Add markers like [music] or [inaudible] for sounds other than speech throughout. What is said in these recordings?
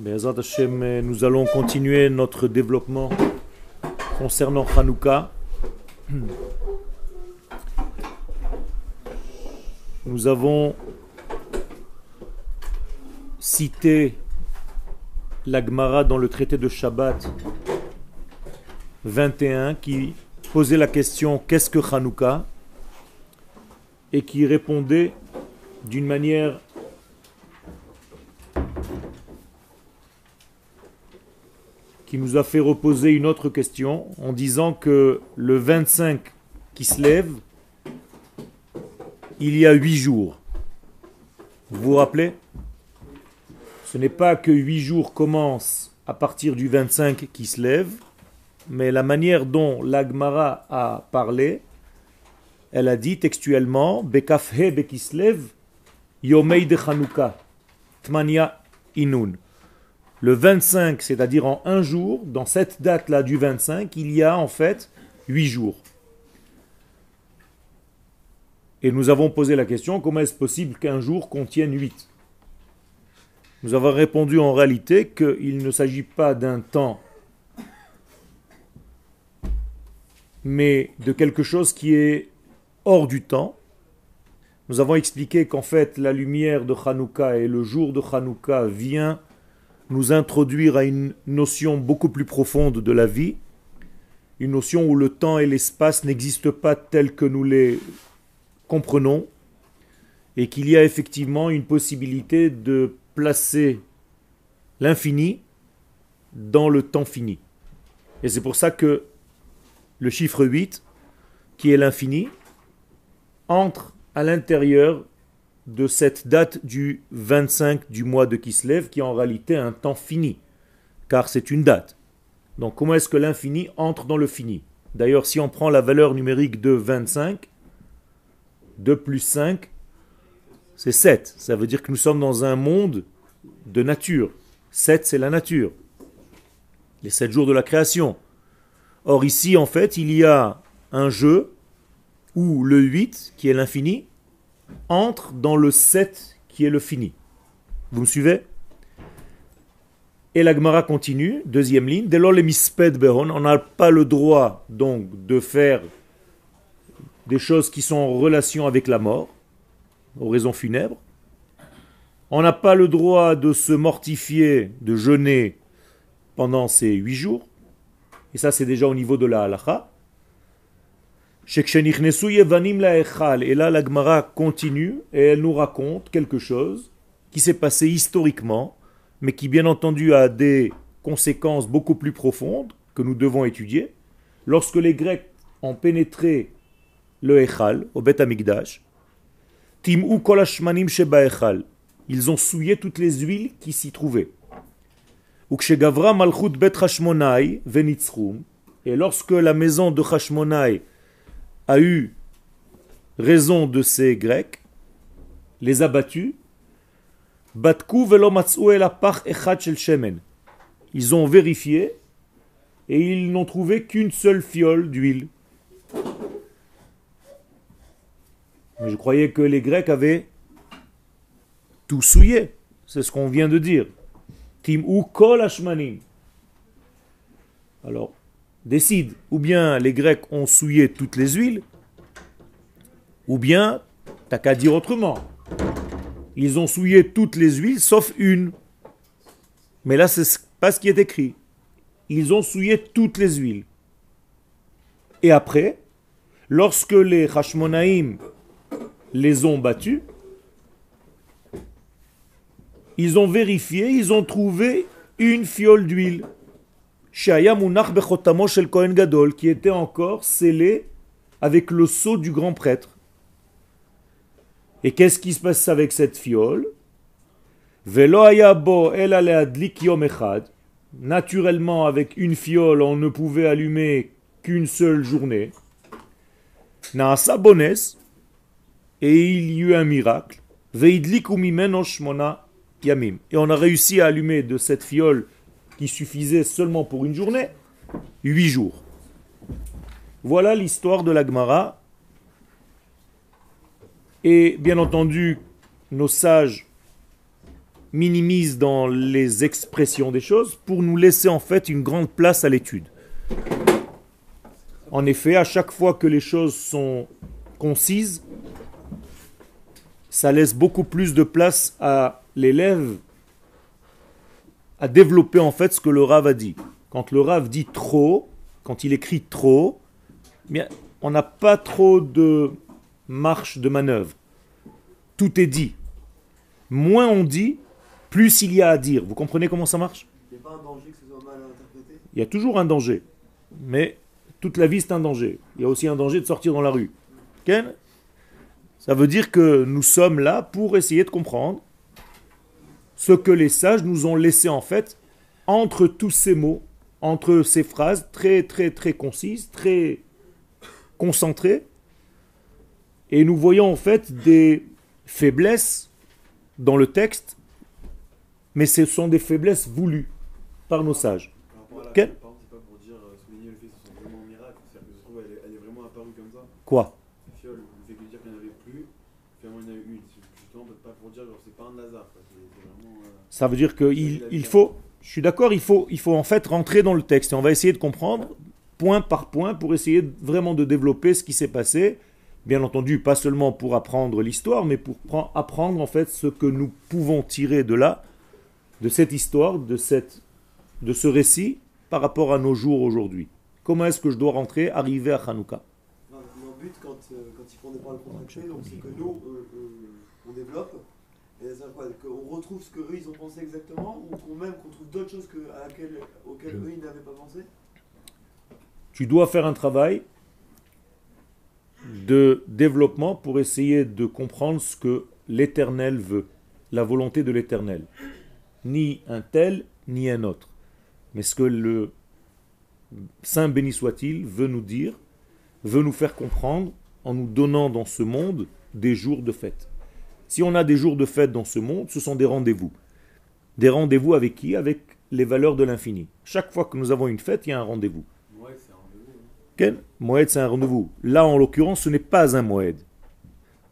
Euh, nous allons continuer notre développement concernant Hanouka. Nous avons cité la Gemara dans le traité de Shabbat 21 qui posait la question qu'est-ce que Hanouka? Et qui répondait d'une manière qui nous a fait reposer une autre question en disant que le 25 qui se lève, il y a huit jours. Vous vous rappelez? Ce n'est pas que huit jours commencent à partir du 25 qui se lève, mais la manière dont l'Agmara a parlé, elle a dit textuellement Bekafhe Bekislev Yomei de Chanukah Tmania Inun. Le 25, c'est-à-dire en un jour, dans cette date-là du 25, il y a en fait huit jours. Et nous avons posé la question, comment est-ce possible qu'un jour contienne huit? Nous avons répondu en réalité qu'il ne s'agit pas d'un temps, mais de quelque chose qui est hors du temps. Nous avons expliqué qu'en fait la lumière de Hanouka et le jour de Hanouka vient nous introduire à une notion beaucoup plus profonde de la vie, une notion où le temps et l'espace n'existent pas tels que nous les comprenons, et qu'il y a effectivement une possibilité de placer l'infini dans le temps fini. Et c'est pour ça que le chiffre 8, qui est l'infini, entre à l'intérieur de cette date du 25 du mois de Kislev, qui est en réalité un temps fini, car c'est une date. Donc comment est-ce que l'infini entre dans le fini? D'ailleurs, si on prend la valeur numérique de 25, 2 plus 5, c'est 7. Ça veut dire que nous sommes dans un monde de nature. 7, c'est la nature. Les 7 jours de la création. Or ici, en fait, il y a un jeu où le 8, qui est l'infini, entre dans le 7 qui est le fini. Vous me suivez? Et la Gemara continue, deuxième ligne, dès lors les behon, on n'a pas le droit donc de faire des choses qui sont en relation avec la mort, aux raisons funèbres. On n'a pas le droit de se mortifier, de jeûner pendant ces huit jours. Et ça, c'est déjà au niveau de la halacha. Et là, la Gemara continue et elle nous raconte quelque chose qui s'est passé historiquement, mais qui bien entendu a des conséquences beaucoup plus profondes que nous devons étudier. Lorsque les Grecs ont pénétré le Echal, au Bet Amigdash, Tim'u sheba ils ont souillé toutes les huiles qui s'y trouvaient. et lorsque la maison de Hashmonai a eu raison de ces Grecs, les a battus. Ils ont vérifié et ils n'ont trouvé qu'une seule fiole d'huile. je croyais que les Grecs avaient tout souillé. C'est ce qu'on vient de dire. Tim ou kol. Alors, décide, ou bien les Grecs ont souillé toutes les huiles, ou bien, t'as qu'à dire autrement. Ils ont souillé toutes les huiles sauf une. Mais là, c'est pas ce qui est écrit. Ils ont souillé toutes les huiles. Et après, lorsque les Hashmonaïm les ont battus, ils ont vérifié, ils ont trouvé une fiole d'huile qui était encore scellé avec le sceau du grand prêtre. Et qu'est-ce qui se passe avec cette fiole? Naturellement, avec une fiole, on ne pouvait allumer qu'une seule journée. Et il y eut un miracle. Et on a réussi à allumer de cette fiole suffisait seulement pour une journée, huit jours. Voilà l'histoire de l'Agmara. Et bien entendu, nos sages minimise dans les expressions des choses pour nous laisser en fait une grande place à l'étude. En effet, à chaque fois que les choses sont concises, ça laisse beaucoup plus de place à l'élève à développer en fait ce que le Rav a dit. Quand le Rav dit trop, quand il écrit trop, bien, on n'a pas trop de marche de manœuvre. Tout est dit. Moins on dit, plus il y a à dire. Vous comprenez comment ça marche? Il n'y a pas un danger que ce soit mal interprété? Il y a toujours un danger. Mais toute la vie, c'est un danger. Il y a aussi un danger de sortir dans la rue. Ken? Ça veut dire que nous sommes là pour essayer de comprendre ce que les sages nous ont laissé en fait entre tous ces mots, entre ces phrases très très très concises, très concentrées. Et nous voyons en fait des faiblesses dans le texte, mais ce sont des faiblesses voulues par nos sages. Par rapport à la Quel- par Ça veut dire qu'il il faut, je suis d'accord, il faut, il faut en fait rentrer dans le texte et on va essayer de comprendre point par point pour essayer vraiment de développer ce qui s'est passé. Bien entendu, pas seulement pour apprendre l'histoire, mais pour pren- apprendre en fait ce que nous pouvons tirer de là, de cette histoire, de, cette, de ce récit par rapport à nos jours aujourd'hui. Comment est-ce que je dois rentrer, arriver à Hanouka? Mon but, quand, euh, quand ils font des paroles contractées, c'est que nous, euh, euh, on développe, Qu'on retrouve ce qu'eux, ils ont pensé exactement, ou qu'on même qu'on trouve d'autres choses que, à laquelle, auxquelles eux, ils n'avaient pas pensé tu dois faire un travail de développement pour essayer de comprendre ce que l'Éternel veut, la volonté de l'Éternel. Ni un tel, ni un autre. Mais ce que le Saint béni soit-il veut nous dire, veut nous faire comprendre en nous donnant dans ce monde des jours de fête. Si on a des jours de fête dans ce monde, ce sont des rendez-vous. Des rendez-vous avec qui? Avec les valeurs de l'infini. Chaque fois que nous avons une fête, il y a un rendez-vous. Ouais, c'est un rendez-vous. hein. Ken? Moed, c'est un rendez-vous. Là, en l'occurrence, ce n'est pas un Moed.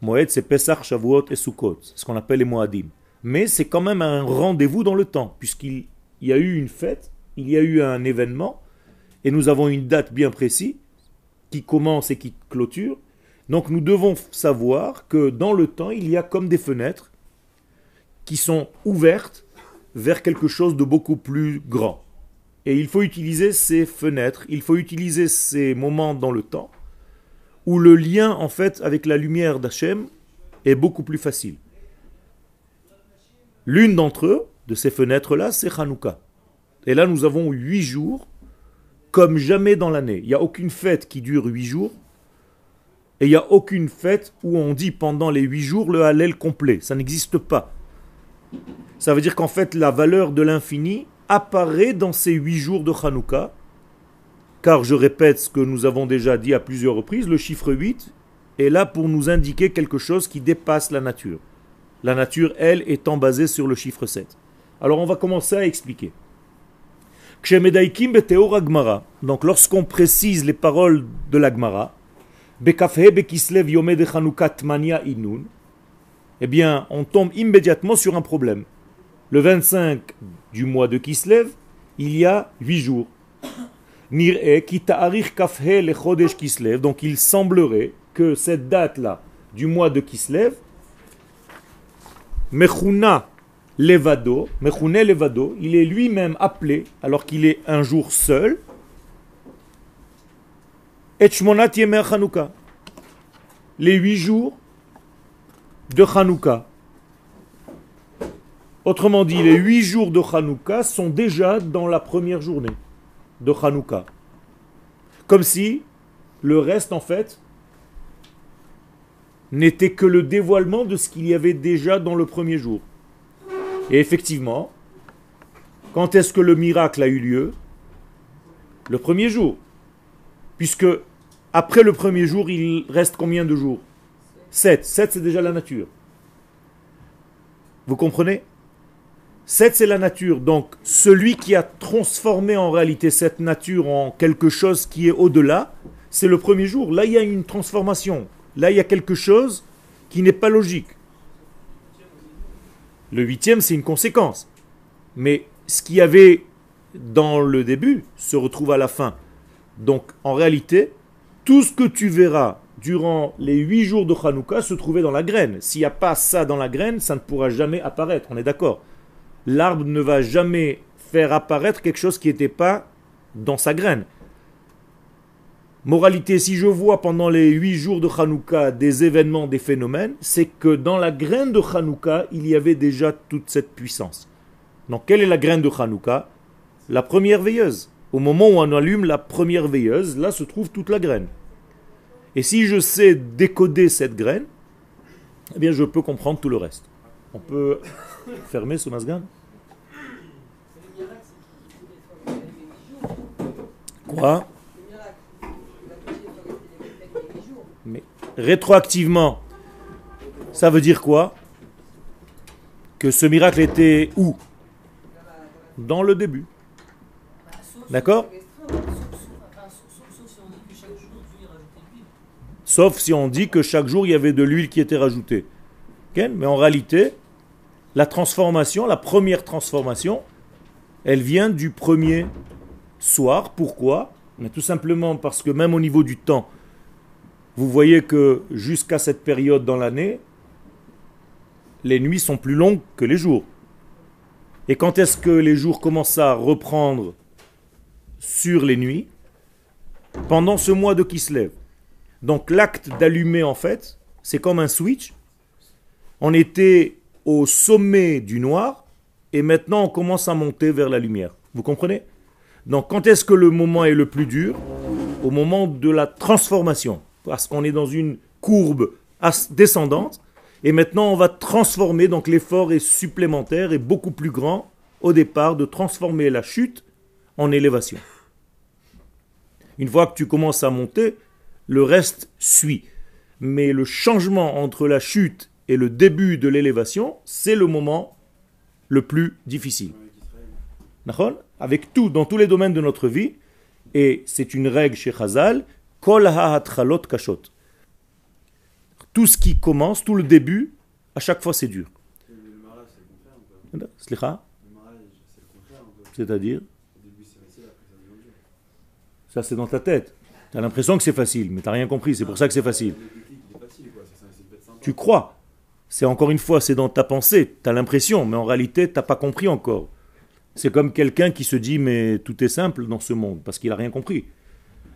Moed, c'est Pesach, Shavuot et Sukkot, c'est ce qu'on appelle les Moadim. Mais c'est quand même un rendez-vous dans le temps, puisqu'il il y a eu une fête, il y a eu un événement, et nous avons une date bien précise, qui commence et qui clôture. Donc nous devons savoir que dans le temps, il y a comme des fenêtres qui sont ouvertes vers quelque chose de beaucoup plus grand. Et il faut utiliser ces fenêtres, il faut utiliser ces moments dans le temps où le lien en fait avec la lumière d'Hachem est beaucoup plus facile. L'une d'entre eux, de ces fenêtres-là, c'est Hanouka. Et là, nous avons huit jours, comme jamais dans l'année. Il n'y a aucune fête qui dure huit jours, et il n'y a aucune fête où on dit pendant les huit jours le Hallel complet. Ça n'existe pas. Ça veut dire qu'en fait, la valeur de l'infini apparaît dans ces huit jours de Hanouka, car je répète ce que nous avons déjà dit à plusieurs reprises, le chiffre 8 est là pour nous indiquer quelque chose qui dépasse la nature. La nature, elle, étant basée sur le chiffre 7. Alors on va commencer à expliquer. Donc lorsqu'on précise les paroles de l'Agmara, eh bien on tombe immédiatement sur un problème. Le 25 du mois de Kislev, il y a 8 jours. Donc il semblerait que cette date-là du mois de Kislev, Mechuna Levado, Mechune Levado, il est lui-même appelé, alors qu'il est un jour seul, Et Shmonat Yemer Chanukah. Les huit jours de Hanouka. Autrement dit, les huit jours de Hanouka sont déjà dans la première journée de Hanouka. Comme si le reste, en fait, n'était que le dévoilement de ce qu'il y avait déjà dans le premier jour. Et effectivement, quand est-ce que le miracle a eu lieu? Le premier jour. Puisque après le premier jour, il reste combien de jours? 7. 7, c'est déjà la nature. Vous comprenez? 7, c'est la nature. Donc, celui qui a transformé en réalité cette nature en quelque chose qui est au-delà, c'est le premier jour. Là, il y a une transformation. Là, il y a quelque chose qui n'est pas logique. Le huitième, c'est une conséquence. Mais ce qu'il y avait dans le début se retrouve à la fin. Donc, en réalité, tout ce que tu verras durant les huit jours de Hanouka se trouvait dans la graine. S'il n'y a pas ça dans la graine, ça ne pourra jamais apparaître. On est d'accord L'arbre ne va jamais faire apparaître quelque chose qui n'était pas dans sa graine. Moralité, si je vois pendant les huit jours de Hanouka des événements, des phénomènes, c'est que dans la graine de Hanouka, il y avait déjà toute cette puissance. Donc, quelle est la graine de Hanouka? La première veilleuse. Au moment où on allume la première veilleuse, là se trouve toute la graine. Et si je sais décoder cette graine, eh bien je peux comprendre tout le reste. On peut [laughs] fermer ce masgan Quoi? Mais rétroactivement, ça veut dire quoi? Que ce miracle était où? Dans le début. D'accord? Sauf si on dit que chaque jour il y avait de l'huile qui était rajoutée. Mais en réalité, la transformation, la première transformation, elle vient du premier soir. Pourquoi? Tout simplement parce que même au niveau du temps, vous voyez que jusqu'à cette période dans l'année, les nuits sont plus longues que les jours. Et quand est-ce que les jours commencent à reprendre sur les nuits? Pendant ce mois de Kislev. Donc l'acte d'allumer, en fait, c'est comme un switch. On était au sommet du noir et maintenant on commence à monter vers la lumière. Vous comprenez? Donc quand est-ce que le moment est le plus dur? Au moment de la transformation. Parce qu'on est dans une courbe descendante et maintenant on va transformer, donc l'effort est supplémentaire et beaucoup plus grand au départ de transformer la chute en élévation. Une fois que tu commences à monter, le reste suit. Mais le changement entre la chute et le début de l'élévation, c'est le moment le plus difficile. Avec tout, dans tous les domaines de notre vie, et c'est une règle chez Chazal, kol kashot. Tout ce qui commence, tout le début, à chaque fois c'est dur. C'est-à-dire? Ça c'est dans ta tête. Tu as l'impression que c'est facile, mais tu n'as rien compris, c'est pour ça que c'est facile. Tu crois. C'est encore une fois, c'est dans ta pensée, tu as l'impression, mais en réalité, tu n'as pas compris encore. C'est comme quelqu'un qui se dit, mais tout est simple dans ce monde, parce qu'il n'a rien compris.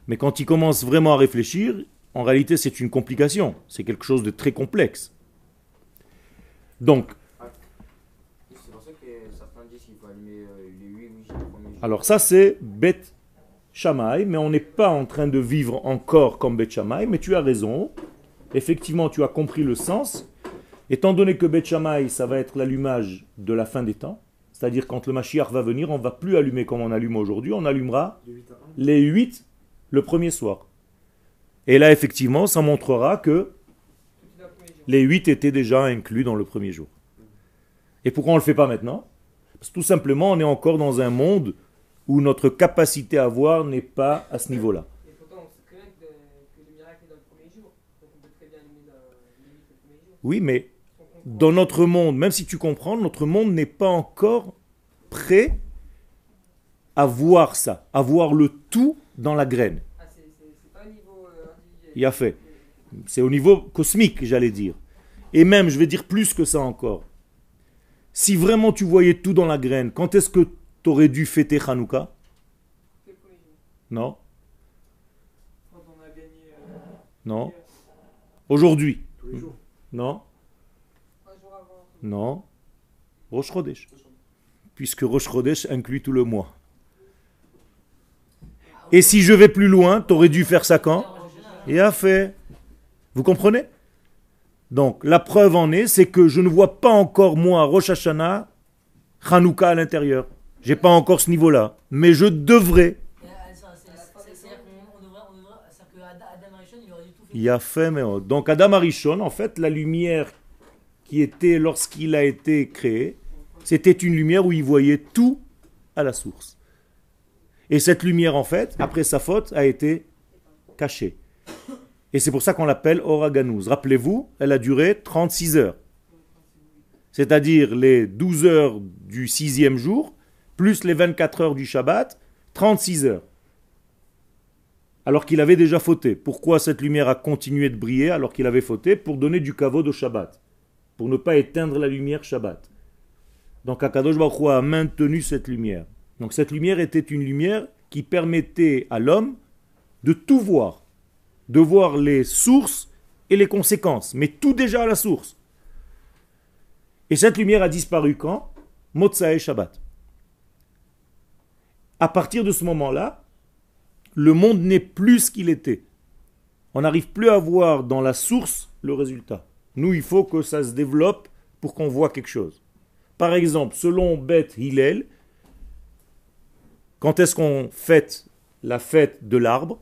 Mais quand il commence vraiment à réfléchir, en réalité, c'est une complication, c'est quelque chose de très complexe. Donc, alors ça c'est bête mais on n'est pas en train de vivre encore comme Bet mais tu as raison. Effectivement, tu as compris le sens. Étant donné que Bet ça va être l'allumage de la fin des temps, c'est-à-dire quand le Mashiach va venir, on va plus allumer comme on allume aujourd'hui, on allumera les huit le premier soir. Et là, effectivement, ça montrera que les huit étaient déjà inclus dans le premier jour. Et pourquoi on ne le fait pas maintenant? Parce que tout simplement, on est encore dans un monde où notre capacité à voir n'est pas à ce niveau-là. Oui, mais dans notre monde, même si tu comprends, notre monde n'est pas encore prêt à voir ça, à voir le tout dans la graine. Il a fait. C'est au niveau cosmique, j'allais dire. Et même, je vais dire plus que ça encore. Si vraiment tu voyais tout dans la graine, quand est-ce que T'aurais dû fêter Hanouka. Non. Non. Aujourd'hui. Non. Non. Rosh Chodesh. Puisque Rosh Chodesh inclut tout le mois. Et si je vais plus loin, t'aurais dû faire ça quand? Et a fait. Vous comprenez? Donc, la preuve en est, c'est que je ne vois pas encore, moi, Rosh Hashanah, Hanouka à l'intérieur. J'ai pas encore ce niveau-là, mais je devrais. Il a fait, mais donc Adam Arishon, en fait, la lumière qui était lorsqu'il a été créé, c'était une lumière où il voyait tout à la source. Et cette lumière, en fait, après sa faute, a été cachée. Et c'est pour ça qu'on l'appelle Oraganouz. Rappelez-vous, elle a duré 36 heures. c'est-à-dire les 12 heures du sixième jour, plus les 24 heures du Shabbat, 36 heures. Alors qu'il avait déjà fauté. Pourquoi cette lumière a continué de briller alors qu'il avait fauté Pour donner du kavod au Shabbat. Pour ne pas éteindre la lumière Shabbat. Donc Akadosh Baruch a maintenu cette lumière. Donc cette lumière était une lumière qui permettait à l'homme de tout voir. De voir les sources et les conséquences. Mais tout déjà à la source. Et cette lumière a disparu quand? Et Shabbat. À partir de ce moment-là, le monde n'est plus ce qu'il était. On n'arrive plus à voir dans la source le résultat. Nous, il faut que ça se développe pour qu'on voit quelque chose. Par exemple, selon Beth Hillel, quand est-ce qu'on fête la fête de l'arbre?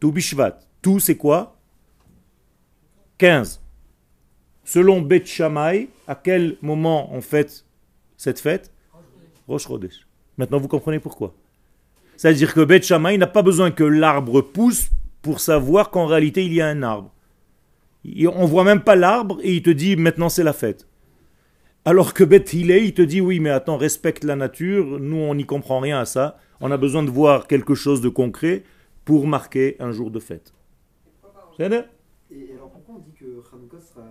Tout Bishvat. Tout, c'est quoi? 15. Selon Beth Shammai, à quel moment on fête cette fête? Maintenant, vous comprenez pourquoi. C'est-à-dire que Beth Shammai n'a pas besoin que l'arbre pousse pour savoir qu'en réalité il y a un arbre. On voit même pas l'arbre et il te dit maintenant c'est la fête. Alors que Beth Hillel, il te dit oui, mais attends, respecte la nature, nous on n'y comprend rien à ça, on a besoin de voir quelque chose de concret pour marquer un jour de fête. Et pourquoi on dit que sera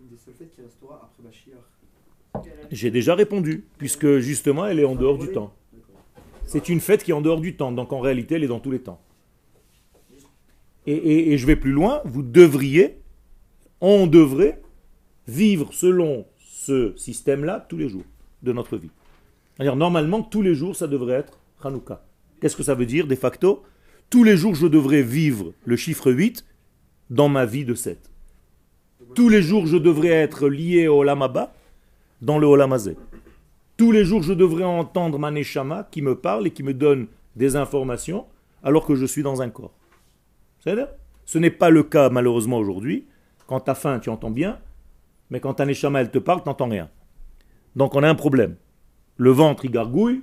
une des seules fêtes qui restera après J'ai déjà répondu, puisque justement elle est en dehors du temps. C'est une fête qui est en dehors du temps, donc en réalité elle est dans tous les temps. Et, je vais plus loin, vous devriez, on devrait vivre selon ce système-là tous les jours de notre vie. C'est-à-dire, normalement, tous les jours, ça devrait être Hanouka. Qu'est-ce que ça veut dire, de facto? Tous les jours, je devrais vivre le chiffre 8 dans ma vie de 7. Tous les jours, je devrais être lié au Lamaba dans le Olamazé. Tous les jours, je devrais entendre Maneshama qui me parle et qui me donne des informations alors que je suis dans un corps. C'est-à-dire Ce n'est pas le cas, malheureusement, aujourd'hui. Quand tu as faim, tu entends bien. Mais quand un échama, elle te parle, tu n'entends rien. Donc on a un problème. Le ventre, il gargouille,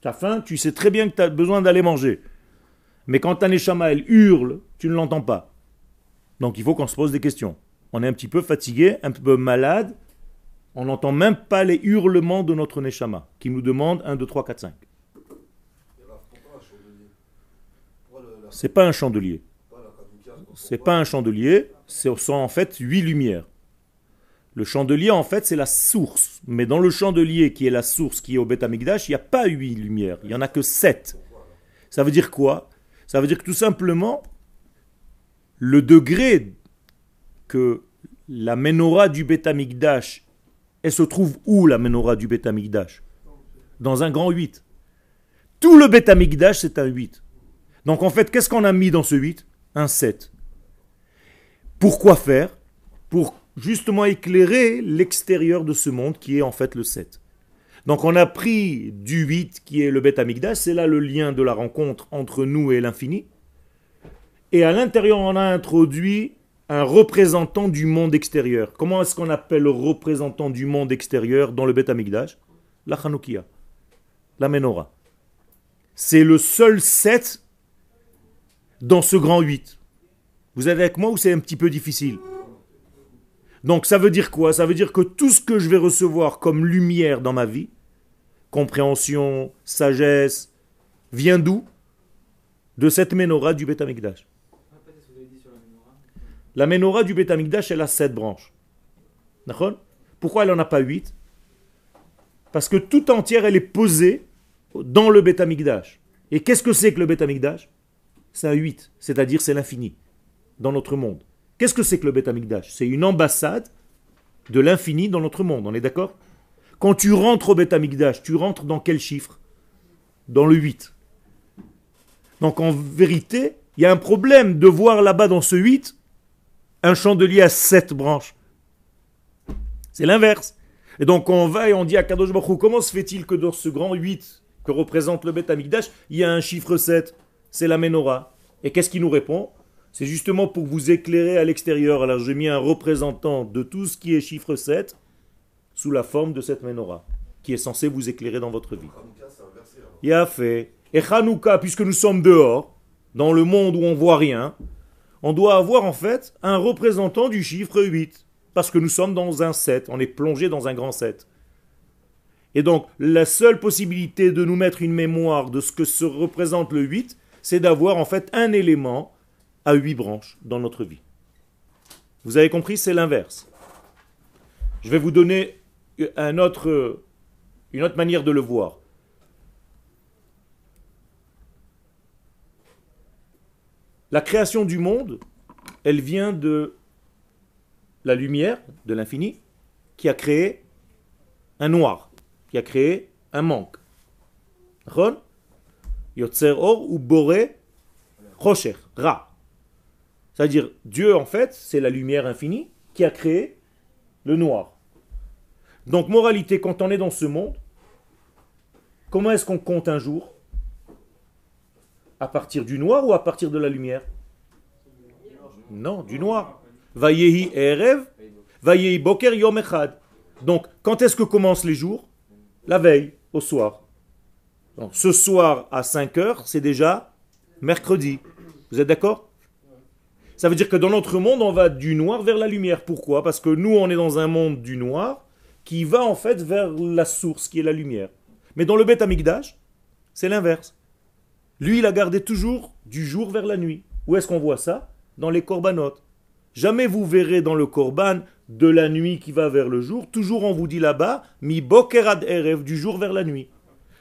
tu as faim, tu sais très bien que tu as besoin d'aller manger. Mais quand un échama, elle hurle, tu ne l'entends pas. Donc il faut qu'on se pose des questions. On est un petit peu fatigué, un peu malade. On n'entend même pas les hurlements de notre Neshama, qui nous demande 1, 2, 3, 4, 5. C'est pas un chandelier. C'est pas un chandelier, ce sont en fait huit lumières. Le chandelier, en fait, c'est la source. Mais dans le chandelier qui est la source, qui est au Beth Amikdash, il n'y a pas huit lumières. Il n'y en a que sept. Ça veut dire quoi? Ça veut dire que tout simplement, le degré que la menorah du Beth Amikdash, elle se trouve où la menorah du Beth Amikdash Dans un grand 8. Tout le Beth Amikdash, c'est un 8. Donc en fait, qu'est-ce qu'on a mis dans ce 8 Un 7. Pourquoi faire? Pour justement éclairer l'extérieur de ce monde qui est en fait le 7. Donc on a pris du 8 qui est le Beth Amigdash, c'est là le lien de la rencontre entre nous et l'infini. Et à l'intérieur, on a introduit un représentant du monde extérieur. Comment est-ce qu'on appelle le représentant du monde extérieur dans le Beth Amigdash La Hanoukia, la Menorah. C'est le seul 7 dans ce grand 8. Vous êtes avec moi ou c'est un petit peu difficile? Donc ça veut dire quoi? Ça veut dire que tout ce que je vais recevoir comme lumière dans ma vie, compréhension, sagesse, vient d'où? De cette menorah du Beth La menorah du Beth elle a sept branches. Pourquoi elle n'en a pas huit? Parce que tout entière, elle est posée dans le Beth Et qu'est-ce que c'est que le Beth C'est un 8, c'est-à-dire c'est l'infini dans notre monde. Qu'est-ce que c'est que le Beth Amikdash C'est une ambassade de l'infini dans notre monde, on est d'accord? Quand tu rentres au Beth Amikdash, tu rentres dans quel chiffre? Dans le 8. Donc en vérité, il y a un problème de voir là-bas dans ce 8 un chandelier à 7 branches. C'est l'inverse. Et donc on va et on dit à Kadosh Baruch comment se fait-il que dans ce grand 8 que représente le Beth Amikdash, il y a un chiffre 7 C'est la menorah. Et qu'est-ce qu'il nous répond? C'est justement pour vous éclairer à l'extérieur. Alors j'ai mis un représentant de tout ce qui est chiffre 7 sous la forme de cette menorah, qui est censé vous éclairer dans votre vie. Il a fait. Et Hanouka, puisque nous sommes dehors, dans le monde où on voit rien, on doit avoir en fait un représentant du chiffre 8. Parce que nous sommes dans un 7, on est plongé dans un grand 7. Et donc, la seule possibilité de nous mettre une mémoire de ce que se représente le 8, c'est d'avoir en fait un élément à 8 branches dans notre vie. Vous avez compris, c'est l'inverse. Je vais vous donner une autre manière de le voir. La création du monde, elle vient de la lumière, de l'infini, qui a créé un noir, qui a créé un manque. Ron, Yotzer Or ou Rocher, Ra. C'est-à-dire, Dieu, en fait, c'est la lumière infinie qui a créé le noir. Donc, moralité, quand on est dans ce monde, comment est-ce qu'on compte un jour? À partir du noir ou à partir de la lumière? Non, du noir. Vayehi Erev, Vayehi Boker Yom Echad. Donc, quand est-ce que commencent les jours? La veille, au soir. Ce soir à 5 heures, c'est déjà mercredi. Vous êtes d'accord? Ça veut dire que dans notre monde, on va du noir vers la lumière. Pourquoi? Parce que nous, on est dans un monde du noir qui va en fait vers la source qui est la lumière. Mais dans le Beth Amikdash, c'est l'inverse. Lui, il a gardé toujours du jour vers la nuit. Où est-ce qu'on voit ça? Dans les corbanotes. Jamais vous verrez dans le korban de la nuit qui va vers le jour. Toujours on vous dit là-bas, mi bokerad erev, du jour vers la nuit.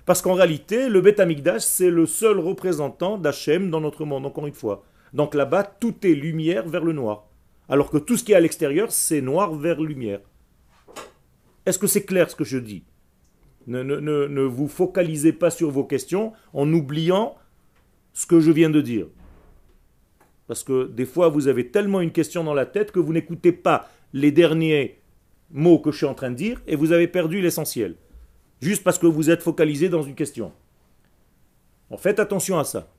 Parce qu'en réalité, le Beth c'est le seul représentant d'Hachem dans notre monde, encore une fois. Donc là-bas, tout est lumière vers le noir. Alors que tout ce qui est à l'extérieur, c'est noir vers lumière. Est-ce que c'est clair ce que je dis? Ne, ne, ne vous focalisez pas sur vos questions en oubliant ce que je viens de dire. Parce que des fois, vous avez tellement une question dans la tête que vous n'écoutez pas les derniers mots que je suis en train de dire et vous avez perdu l'essentiel. Juste parce que vous êtes focalisé dans une question. En faites attention à ça.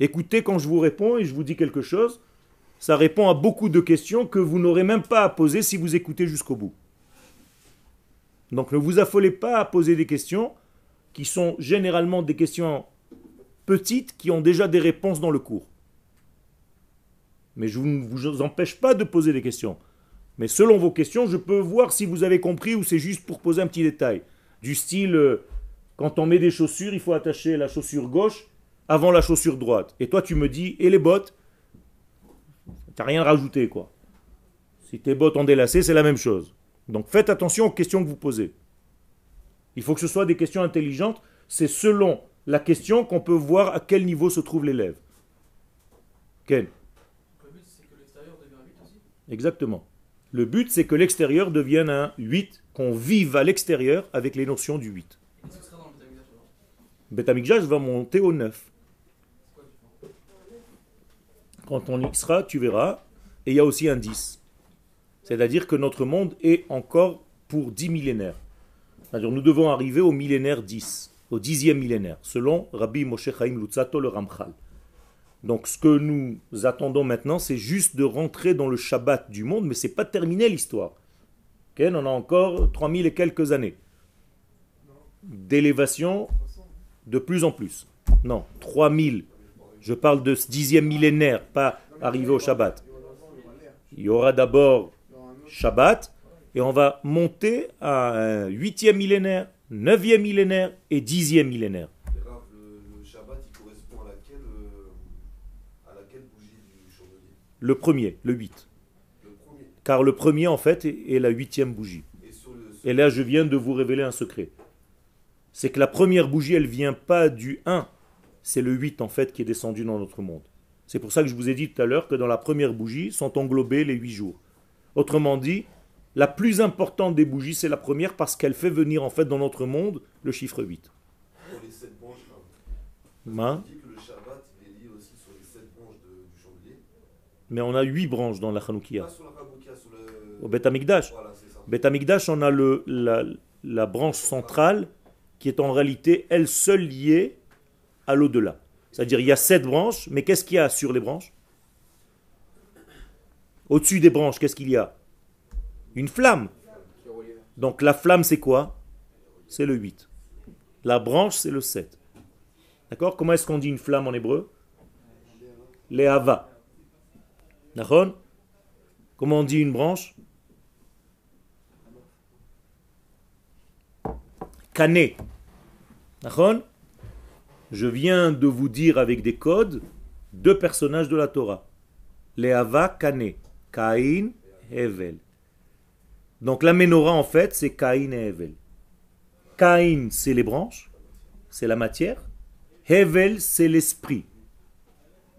Écoutez quand je vous réponds et je vous dis quelque chose. Ça répond à beaucoup de questions que vous n'aurez même pas à poser si vous écoutez jusqu'au bout. Donc ne vous affolez pas à poser des questions qui sont généralement des questions petites qui ont déjà des réponses dans le cours. Mais je ne vous empêche pas de poser des questions. Mais selon vos questions, je peux voir si vous avez compris ou c'est juste pour poser un petit détail. Du style, euh, quand on met des chaussures, il faut attacher la chaussure gauche avant la chaussure droite. Et toi, tu me dis, et les bottes? T'as rien rajouté, quoi. Si tes bottes ont délacé, c'est la même chose. Donc faites attention aux questions que vous posez. Il faut que ce soit des questions intelligentes. C'est selon la question qu'on peut voir à quel niveau se trouve l'élève. Ken Le but, c'est que l'extérieur devient 8 aussi? Exactement. Le but, c'est que l'extérieur devienne un 8, qu'on vive à l'extérieur avec les notions du 8. Et qu'est-ce que ce sera dans le Betamigdash alors? Betamikdash va monter au 9. C'est quoi le différent Quand on y sera, tu verras. Et il y a aussi un 10. C'est-à-dire que notre monde est encore pour 10 millénaires. C'est-à-dire nous devons arriver au millénaire 10, au dixième millénaire, selon Rabbi Moshe Chaim Lutzato le Ramchal. Donc ce que nous attendons maintenant, c'est juste de rentrer dans le Shabbat du monde, mais c'est pas terminé l'histoire. Ok, on a encore 3000 et quelques années d'élévation de plus en plus. Non, 3000. Je parle de ce dixième millénaire, pas arriver au Shabbat. Il y aura d'abord Shabbat, et on va monter à un huitième millénaire, neuvième millénaire et dixième millénaire. Et Rav, le, le Shabbat, il correspond à laquelle, euh, à laquelle bougie du chandelier? Le premier, le 8. Le premier. Car le premier, en fait, est est la huitième bougie. Et sur le. Et là, je viens de vous révéler un secret. C'est que la première bougie, elle vient pas du 1, c'est le 8, en fait, qui est descendu dans notre monde. C'est pour ça que je vous ai dit tout à l'heure que dans la première bougie sont englobés les 8 jours. Autrement dit, la plus importante des bougies, c'est la première parce qu'elle fait venir, en fait, dans notre monde, le chiffre 8. Pour les sept branches, Rav. Hein? On dit que le Shabbat, il est lié aussi sur les sept branches de- du chandelier. Mais on a 8 branches dans la Hanoukia. Pas sur la Hanouka, sur le. Au Beth Amikdash. Voilà, c'est ça. Beth Amikdash, on a le, la, la branche centrale qui est en réalité elle seule liée à l'au-delà. C'est-à-dire il y a sept branches, mais qu'est-ce qu'il y a sur les branches? Au-dessus des branches, qu'est-ce qu'il y a? Une flamme. Donc la flamme, c'est quoi? C'est le 8. La branche, c'est le 7. D'accord? Comment est-ce qu'on dit une flamme en hébreu? Léhava. D'accord? Comment on dit une branche? Kané. D'accord? Je viens de vous dire avec des codes deux personnages de la Torah. Léhava, Kané. Caïn, Hevel. Donc la menorah en fait c'est Caïn et Evel. Caïn c'est les branches, c'est la matière. Hevel c'est l'esprit.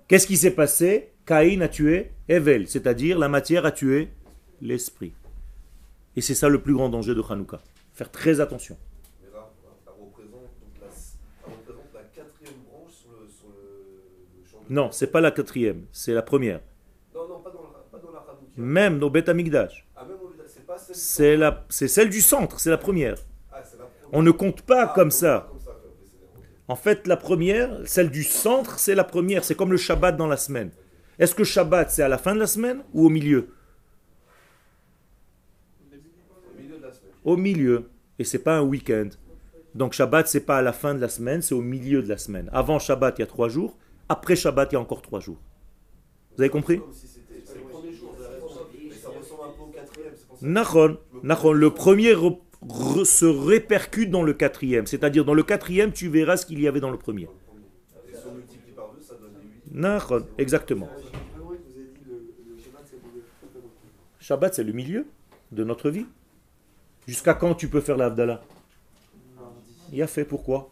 Qu'est-ce qui s'est passé? Caïn a tué Evel, c'est-à-dire la matière a tué l'esprit. Et c'est ça le plus grand danger de Hanouka. Faire très attention. Non, c'est pas la quatrième, c'est la première. Non, non, pas dans la, pas dans la Hanouka. Même dans Beth Amikdash. Ah, c'est la, c'est celle du centre, c'est la première. On ne compte pas comme ça. En fait, la première, celle du centre, c'est la première. C'est comme le Shabbat dans la semaine. Est-ce que Shabbat, c'est à la fin de la semaine ou au milieu? Au milieu. Et c'est pas un week-end. Donc Shabbat, c'est pas à la fin de la semaine, c'est au milieu de la semaine. Avant Shabbat, il y a trois jours. Après Shabbat, il y a encore trois jours. Vous avez compris Comme si c'était c'est le premier jour, vous avez raison. Mais ça ressemble un peu au quatrième, c'est pour ça. Le premier re- re- se répercute dans le quatrième. C'est-à-dire, dans le quatrième, tu verras ce qu'il y avait dans le premier. Dans le premier. Et si on multiplie par deux, ça donne les huit. Nachon, exactement. Shabbat, c'est le milieu de notre vie. Jusqu'à quand tu peux faire la Havdalah mardi. Il a fait, pourquoi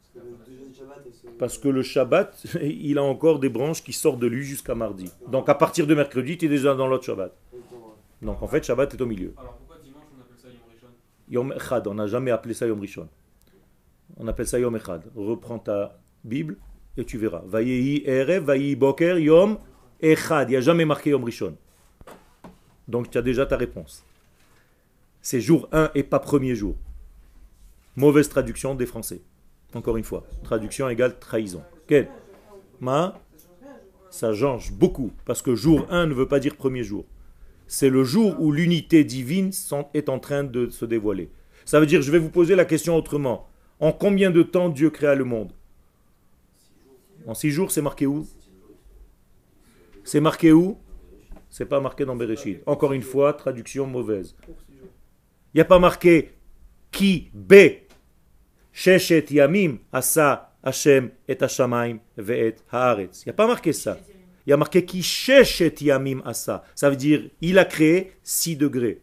Parce que le deuxième Shabbat, elle se- Parce que le Shabbat, [laughs] il a encore des branches qui sortent de lui jusqu'à mardi. Donc à partir de mercredi, tu es déjà dans l'autre Shabbat. Donc en fait, Shabbat est au milieu. Alors pourquoi dimanche on appelle ça Yom Rishon? Yom Echad, on n'a jamais appelé ça Yom Rishon. On appelle ça Yom Echad. Reprends ta Bible et tu verras. Vayehi Erev, Vayehi Boker, Yom Echad. Il n'y a jamais marqué Yom Rishon. Donc tu as déjà ta réponse. C'est jour 1 et pas premier jour. Mauvaise traduction des Français. Encore une fois. Traduction égale trahison. Quel Ma Ça change beaucoup. Parce que jour 1 ne veut pas dire premier jour. C'est le jour où l'unité divine est en train de se dévoiler. Ça veut dire, je vais vous poser la question autrement. En combien de temps Dieu créa le monde? En six jours, c'est marqué où? C'est marqué où? C'est pas marqué dans Bereshit. Encore une fois, traduction mauvaise. Il n'y a pas marqué qui B Sheshet Yamim Asa Hashem et ve'et Haaretz. Il n'y a pas marqué ça. Il y a marqué qui Asa. Ça veut dire il a créé 6 degrés.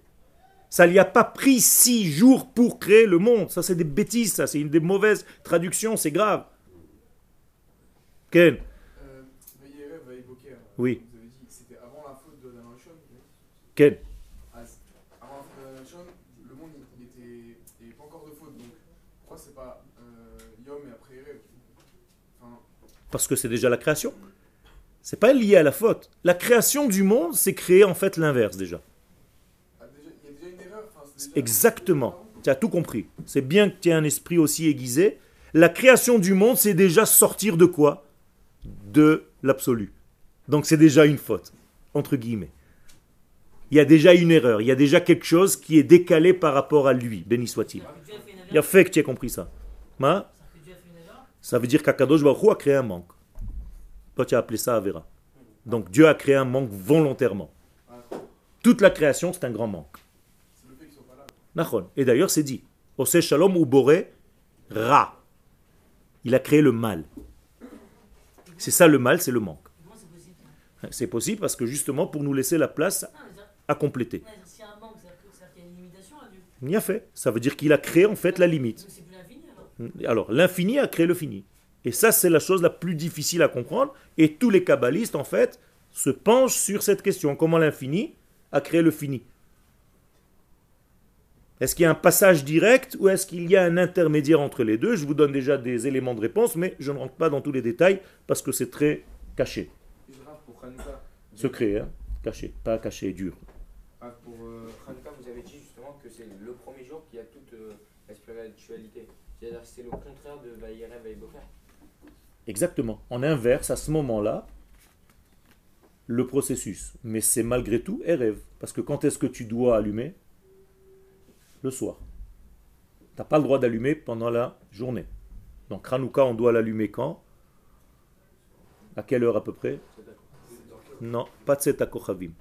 Ça lui a pas pris 6 jours pour créer le monde. Ça c'est des bêtises, ça c'est une des mauvaises traductions, c'est grave. Ken Euh, euh, Oui. Vous avez dit que c'était avant la faute de la Rishon. Ken Ah, c'est- Avant la faute de la Rishon, le monde il était, il n'y avait pas encore de faute. Donc pourquoi c'est pas euh, Yom et après Erev Enfin, Parce que c'est déjà la création. C'est pas lié à la faute. La création du monde, c'est créer en fait l'inverse déjà. ah, déjà- y a déjà une erreur. déjà- Exactement. Tu as tout compris. C'est bien que tu aies un esprit aussi aiguisé. La création du monde, c'est déjà sortir de quoi? De l'absolu. Donc c'est déjà une faute, entre guillemets. Il y a déjà une erreur, il y a déjà quelque chose qui est décalé par rapport à lui, béni soit-il. Il y a fait que tu aies compris ça. Ça veut dire qu'Akadosh Baruch Hu a créé un manque. Toi, tu as appelé ça Avera. Donc Dieu a créé un manque volontairement. Toute la création, c'est un grand manque. C'est le fait qu'ils soient pas là. Nachon. Et d'ailleurs, c'est dit. Ose Shalom ou Boré Ra. Il a créé le mal. C'est ça le mal, c'est le manque. C'est possible? Parce que justement pour nous laisser la place ça- à compléter. Il a fait. Ça veut dire qu'il a créé en fait la limite. Alors. L'infini a créé le fini. Et ça c'est la chose la plus difficile à comprendre. Et tous les kabbalistes en fait se penchent sur cette question. Comment l'infini a créé le fini? Est-ce qu'il y a un passage direct ou est-ce qu'il y a un intermédiaire entre les deux? Je vous donne déjà des éléments de réponse, mais je ne rentre pas dans tous les détails parce que c'est très caché. Secret, hein caché, pas caché, dur. Ah, pour euh, Hanouka, vous avez dit justement que c'est le premier jour qui a toute euh, la spiritualité. C'est le contraire de Boker. Exactement. On inverse à ce moment-là le processus. Mais c'est malgré tout rêve. Parce que quand est-ce que tu dois allumer? Le soir. Tu n'as pas le droit d'allumer pendant la journée. Donc Hanouka, on doit l'allumer quand? À quelle heure à peu près? Non, pas de cet akochavim.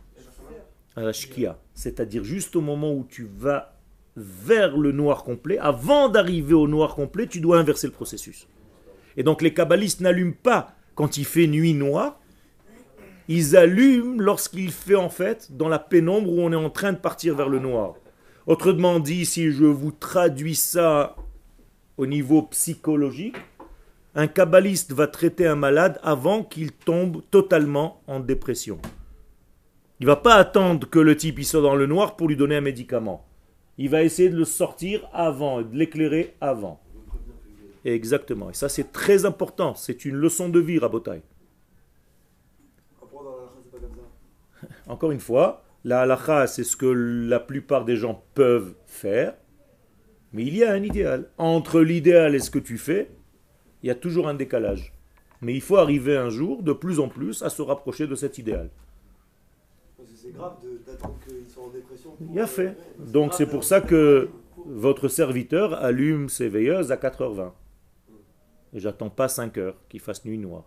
À la shkia. C'est-à-dire juste au moment où tu vas vers le noir complet, avant d'arriver au noir complet, tu dois inverser le processus. Et donc les kabbalistes n'allument pas quand il fait nuit noire, ils allument lorsqu'il fait en fait dans la pénombre où on est en train de partir vers le noir. Autrement dit, si je vous traduis ça au niveau psychologique, un kabbaliste va traiter un malade avant qu'il tombe totalement en dépression. Il va pas attendre que le type soit dans le noir pour lui donner un médicament. Il va essayer de le sortir avant, de l'éclairer avant. Exactement. Et ça c'est très important. C'est une leçon de vie, Rabotai. [laughs] Encore une fois, la halakha, c'est ce que la plupart des gens peuvent faire, mais il y a un idéal. Entre l'idéal et ce que tu fais, il y a toujours un décalage. Mais il faut arriver un jour, de plus en plus, à se rapprocher de cet idéal. C'est grave d'attendre soient en dépression. pour- Il a fait. Donc c'est pour ça que votre serviteur allume ses veilleuses à 4h20. Et j'attends pas 5 heures qu'il fasse nuit noire.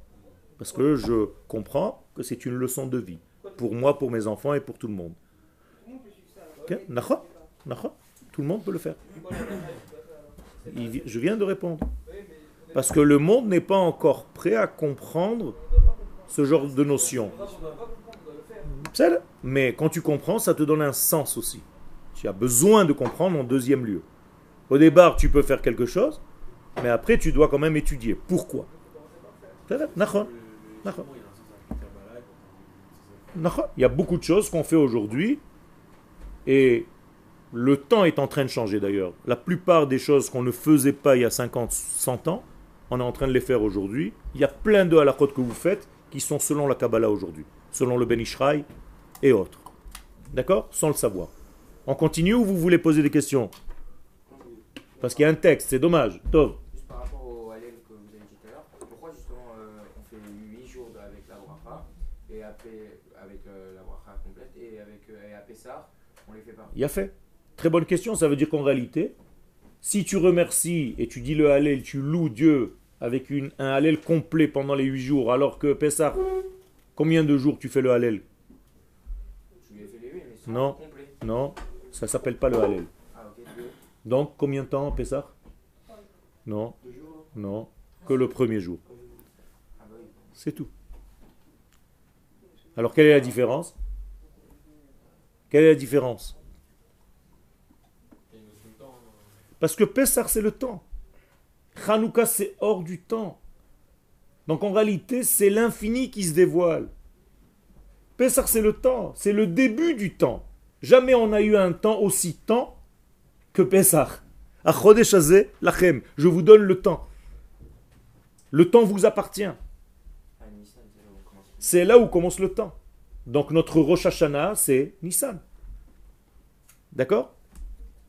Parce que je comprends que c'est une leçon de vie. Pour moi, pour mes enfants et pour tout le monde. Ok D'accord D'accord Tout le monde peut le faire. Je viens de répondre. Parce que le monde n'est pas encore prêt à comprendre ce genre de notion. Mais quand tu comprends, ça te donne un sens aussi. Tu as besoin de comprendre en deuxième lieu. Au départ, tu peux faire quelque chose, mais après, tu dois quand même étudier. Pourquoi? Il y a beaucoup de choses qu'on fait aujourd'hui et le temps est en train de changer d'ailleurs. La plupart des choses qu'on ne faisait pas il y a 50, 100 ans, on est en train de les faire aujourd'hui. Il y a plein de halachot que vous faites qui sont selon la Kabbalah aujourd'hui, selon le Ben Ishraï et autres. D'accord? Sans le savoir. On continue ou vous voulez poser des questions? Parce qu'il y a un texte, c'est dommage. Tov. Juste par rapport au Hallel que vous avez dit tout à l'heure, pourquoi justement euh, on fait 8 jours de- avec la bracha et après avec euh, la bracha complète et avec euh, et à Pessah on les fait pas? Il y a fait. Très bonne question. Ça veut dire qu'en réalité, si tu remercies et tu dis le Hallel, tu loues Dieu avec une, un Hallel complet pendant les huit jours, alors que Pessah, combien de jours tu fais le Hallel Je lui ai fait les 8 mais sans Non. Non, ça s'appelle pas le Hallel. Ah. Donc, combien de temps Pessah? Non, Deux jours, non, que le premier jour. Ah bah. C'est tout. Alors, quelle est la différence? Quelle est la différence? Hein. Parce que Pessah, c'est le temps. Hanouka, c'est hors du temps. Donc en réalité, c'est l'infini qui se dévoile. Pessah, c'est le temps. C'est le début du temps. Jamais on a eu un temps aussi temps que Pessah. Lachem. Je vous donne le temps. Le temps vous appartient. Nissan, c'est là où on commence. C'est là où commence le temps. Donc notre Rosh Hashanah, c'est Nissan. D'accord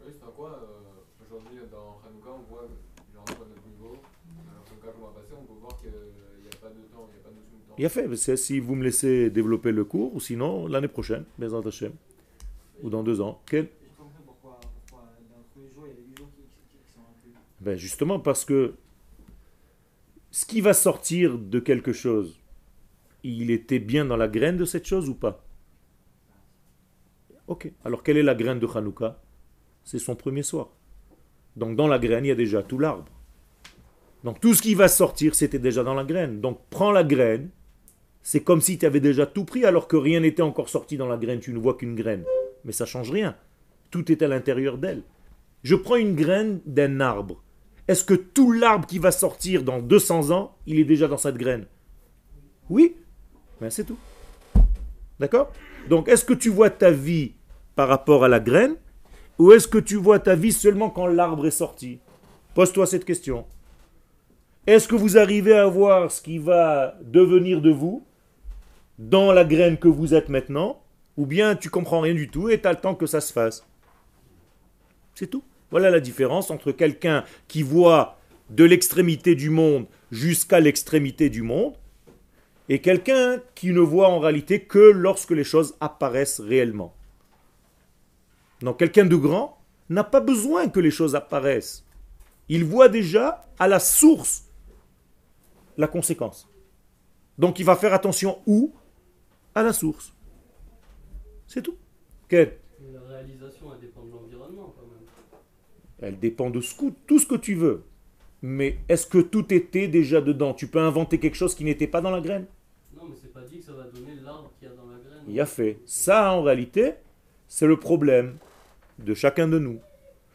Oui, c'est à quoi euh, Aujourd'hui, dans Hanouka, on voit, genre, à notre niveau, dans Hanouka qu'on va passer, on peut voir qu'il n'y a pas de temps, il a fait. Si vous me laissez développer le cours, ou sinon l'année prochaine, Bezrat Hashem, ou dans deux ans. Quel J'ai compris pourquoi, pourquoi dans le premier jour, il y a les 8 jours qui, qui- qui sont inclus. Ben justement parce que ce qui va sortir de quelque chose, il était bien dans la graine de cette chose ou pas? Ok. Alors quelle est la graine de Hanouka? C'est son premier soir. Donc dans la graine, il y a déjà tout l'arbre. Donc tout ce qui va sortir, c'était déjà dans la graine. Donc prends la graine. C'est comme si tu avais déjà tout pris alors que rien n'était encore sorti dans la graine. Tu ne vois qu'une graine. Mais ça change rien. Tout est à l'intérieur d'elle. Je prends une graine d'un arbre. Est-ce que tout l'arbre qui va sortir dans 200 ans, il est déjà dans cette graine? Oui. Ben c'est tout. D'accord? Donc est-ce que tu vois ta vie par rapport à la graine ou est-ce que tu vois ta vie seulement quand l'arbre est sorti? Pose-toi cette question. Est-ce que vous arrivez à voir ce qui va devenir de vous dans la graine que vous êtes maintenant ou bien tu comprends rien du tout et tu as le temps que ça se fasse C'est tout. Voilà la différence entre quelqu'un qui voit de l'extrémité du monde jusqu'à l'extrémité du monde et quelqu'un qui ne voit en réalité que lorsque les choses apparaissent réellement. Donc quelqu'un de grand n'a pas besoin que les choses apparaissent. Il voit déjà à la source la conséquence. Donc il va faire attention où? À la source. C'est tout. Quel? La réalisation, elle dépend de l'environnement quand même. Elle dépend de ce que- tout ce que tu veux. Mais est-ce que tout était déjà dedans? Tu peux inventer quelque chose qui n'était pas dans la graine? Non, mais c'est pas dit que ça va donner l'arbre qu'il y a dans la graine. Il y a fait. Ça, en réalité, c'est le problème de chacun de nous.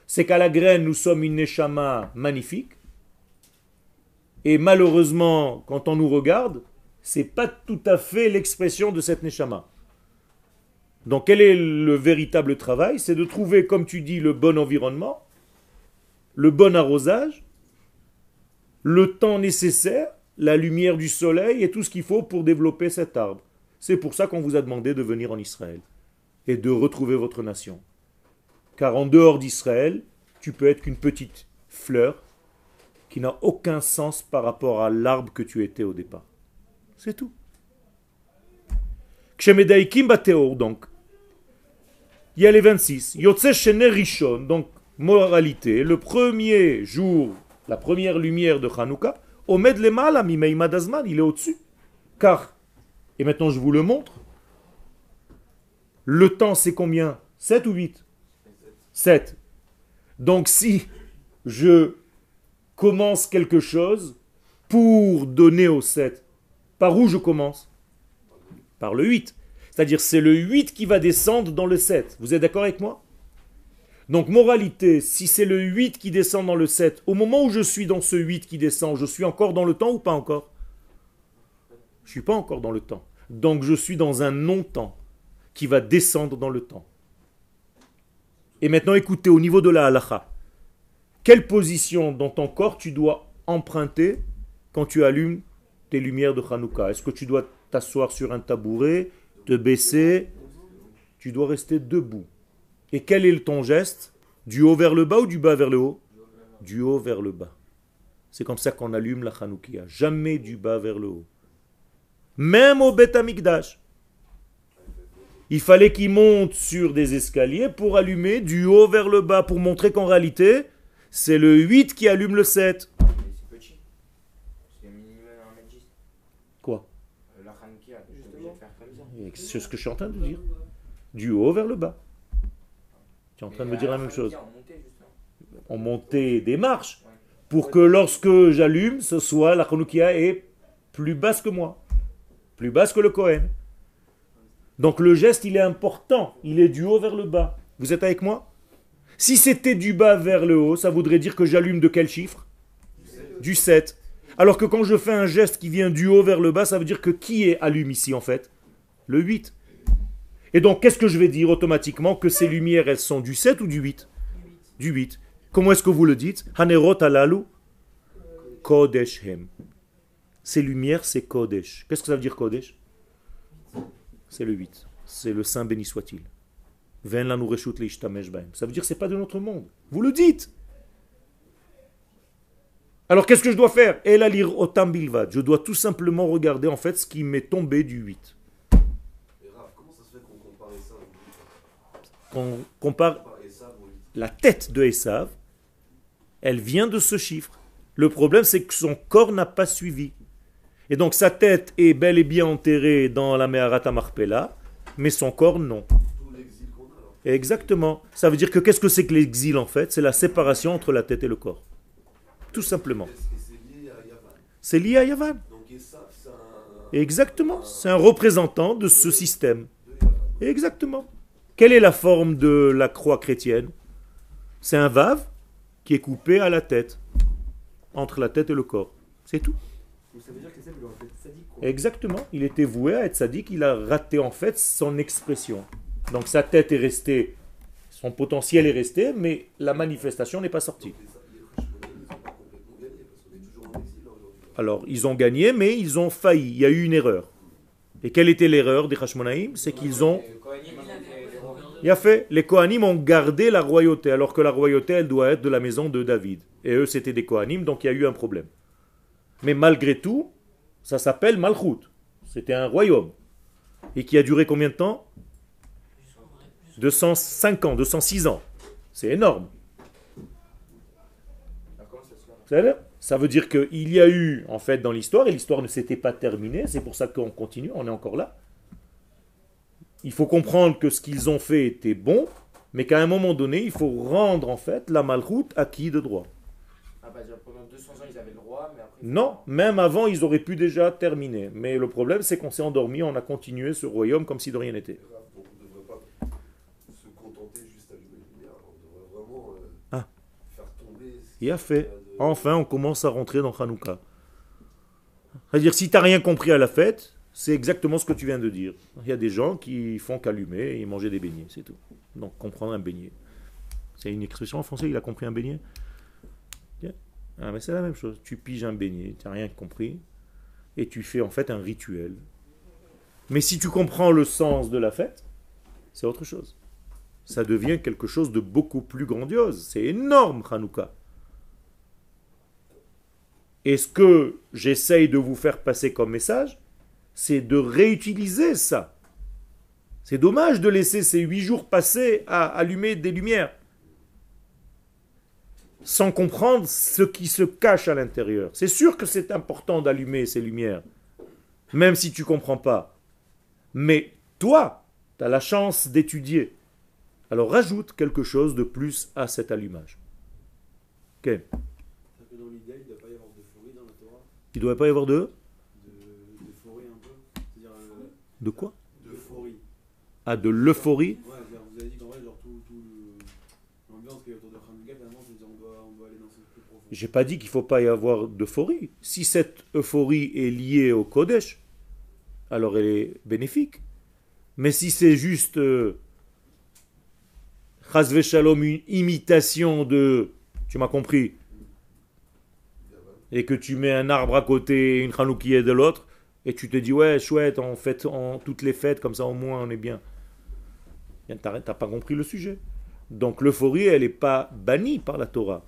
C'est qu'à la graine, nous sommes une neshama magnifique. Et malheureusement, quand on nous regarde, c'est pas tout à fait l'expression de cette neshama. Donc, quel est le véritable travail? C'est de trouver, comme tu dis, le bon environnement, le bon arrosage, le temps nécessaire, la lumière du soleil et tout ce qu'il faut pour développer cet arbre. C'est pour ça qu'on vous a demandé de venir en Israël et de retrouver votre nation. Car en dehors d'Israël, tu peux être qu'une petite fleur qui n'a aucun sens par rapport à l'arbre que tu étais au départ. C'est tout. Kshemedaikim bateor, donc. Il y a les 26. Yotse shene rishon, donc moralité, le premier jour, la première lumière de Hanouka, Omed lemala mimeimad azman, il est au-dessus. Car, et maintenant je vous le montre, le temps c'est combien? 7 ou 8 7. Donc si je commence quelque chose pour donner au 7, par où je commence Par le 8. C'est-à-dire c'est le 8 qui va descendre dans le 7. Vous êtes d'accord avec moi Donc moralité, si c'est le 8 qui descend dans le 7, au moment où je suis dans ce 8 qui descend, je suis encore dans le temps ou pas encore Je suis pas encore dans le temps. Donc je suis dans un non-temps qui va descendre dans le temps. Et maintenant écoutez, au niveau de la halacha, quelle position dans ton corps tu dois emprunter quand tu allumes tes lumières de Hanouka Est-ce que tu dois t'asseoir sur un tabouret, te baisser? Tu dois rester debout. Et quel est ton geste? Du haut vers le bas ou du bas vers le haut? Du haut vers le bas. C'est comme ça qu'on allume la Hanoukia. Jamais du bas vers le haut. Même au Beth Amikdash. Il fallait qu'il monte sur des escaliers pour allumer du haut vers le bas, pour montrer qu'en réalité, c'est le 8 qui allume le 7. Mais c'est petit. C'est minimum 1m10. Quoi Euh, La Hanoukia, t'es obligé de faire comme ça. Et C'est ce que je suis en train de dire. Du haut vers le bas. Tu es en train de me dire la même chose. On montait, des marches pour que lorsque j'allume, ce soit la Hanoukia est plus basse que moi. Plus basse que le Cohen. Donc le geste, il est important. Il est du haut vers le bas. Vous êtes avec moi? Si c'était du bas vers le haut, ça voudrait dire que j'allume de quel chiffre? Du 7. Alors que quand je fais un geste qui vient du haut vers le bas, ça veut dire que qui est allume ici en fait? Le 8. Et donc qu'est-ce que je vais dire automatiquement Que ces lumières, elles sont du 7 ou du 8 Du 8. Comment est-ce que vous le dites? Hanerot alalu Kodesh hem. Ces lumières, c'est Kodesh. Qu'est-ce que ça veut dire Kodesh? C'est le 8. C'est le Saint béni soit-il. Ça veut dire que c'est pas de notre monde. Vous le dites. Alors qu'est-ce que je dois faire? Alir otam bilvad. Je dois tout simplement regarder en fait ce qui m'est tombé du 8. Et Raph, comment ça se fait qu'on compare la tête de Esav, elle vient de ce chiffre. Le problème, c'est que son corps n'a pas suivi. Et donc sa tête est bel et bien enterrée dans la Meharata Marpella, mais son corps non. Exactement. Ça veut dire que qu'est-ce que c'est que l'exil en fait? C'est la séparation entre la tête et le corps. Tout simplement. C'est lié à Yavan. Exactement. C'est un représentant de ce système. Exactement. Quelle est la forme de la croix chrétienne? C'est un vave qui est coupé à la tête, entre la tête et le corps. C'est tout. Donc ça veut dire que ça, il aurait fait sadique, quoi. Exactement. Il était voué à être sadique, il a raté en fait son expression. Donc sa tête est restée, son potentiel est resté, mais la manifestation n'est pas sortie. Les Hashmonaïm, ils n'ont pas complètement gagné parce qu'on est toujours en exil là, aujourd'hui. Alors ils ont gagné, mais ils ont failli. Il y a eu une erreur. Et quelle était l'erreur des Hashmonaïm? C'est qu'ils ont. Il a fait, les Kohanim ont gardé la royauté, alors que la royauté, elle doit être de la maison de David. Et eux, c'était des Kohanim, donc il y a eu un problème. Mais malgré tout, ça s'appelle Malchut. C'était un royaume. Et qui a duré combien de temps? 205 ans, 206 ans. C'est énorme. Comment ça veut dire qu'il y a eu, en fait, dans l'histoire, et l'histoire ne s'était pas terminée, c'est pour ça qu'on continue, on est encore là. Il faut comprendre que ce qu'ils ont fait était bon, Mais qu'à un moment donné, il faut rendre en fait la malchoute à qui de droit? Ah, bah, dire, pendant 200 ans, ils avaient le droit, mais après. Non, même avant, ils auraient pu déjà terminer. Mais le problème, c'est qu'on s'est endormi, on a continué ce royaume comme si de rien n'était. Donc on ne devrait pas se contenter juste d'allumer les lumières. On devrait vraiment faire tomber. ce Il a fait. Enfin, on commence à rentrer dans Hanouka. C'est-à-dire, si tu n'as rien compris à la fête, c'est exactement ce que tu viens de dire. Il y a des gens qui font qu'allumer et manger des beignets, c'est tout. Donc, comprendre un beignet. C'est une expression en français, il a compris un beignet? Ah, mais c'est la même chose. Tu piges un beignet, tu n'as rien compris, et tu fais en fait un rituel. Mais si tu comprends le sens de la fête, c'est autre chose. Ça devient quelque chose de beaucoup plus grandiose. C'est énorme, Hanouka. Et ce que j'essaye de vous faire passer comme message, c'est de réutiliser ça. C'est dommage de laisser ces huit jours passer à allumer des lumières sans comprendre ce qui se cache à l'intérieur. C'est sûr que c'est important d'allumer ces lumières, même si tu ne comprends pas. Mais toi, tu as la chance d'étudier. Alors rajoute quelque chose de plus à cet allumage. C'est-à-dire que dans l'idée, il ne doit pas y avoir d'euphorie dans la Torah. Il ne doit pas y avoir de... De- D'euphorie un peu. C'est-à-dire. euh, De quoi? D'euphorie. Ah, de l'euphorie Ouais, c'est-à-dire, vous avez dit qu'en vrai, genre, tout, tout l'ambiance qu'il y a autour de Hanouka, finalement, c'est-à-dire, on doit, on doit aller dans ce plus profond. J'ai pas dit qu'il ne faut pas y avoir d'euphorie. Si cette euphorie est liée au Kodesh, alors elle est bénéfique. Mais si c'est juste euh, chas v'shalom, une imitation de, tu m'as compris, et que tu mets un arbre à côté, une chanoukiah de l'autre, et tu te dis ouais chouette, on fête en toutes les fêtes comme ça au moins on est bien. T'as pas compris le sujet. Donc l'euphorie elle n'est pas bannie par la Torah.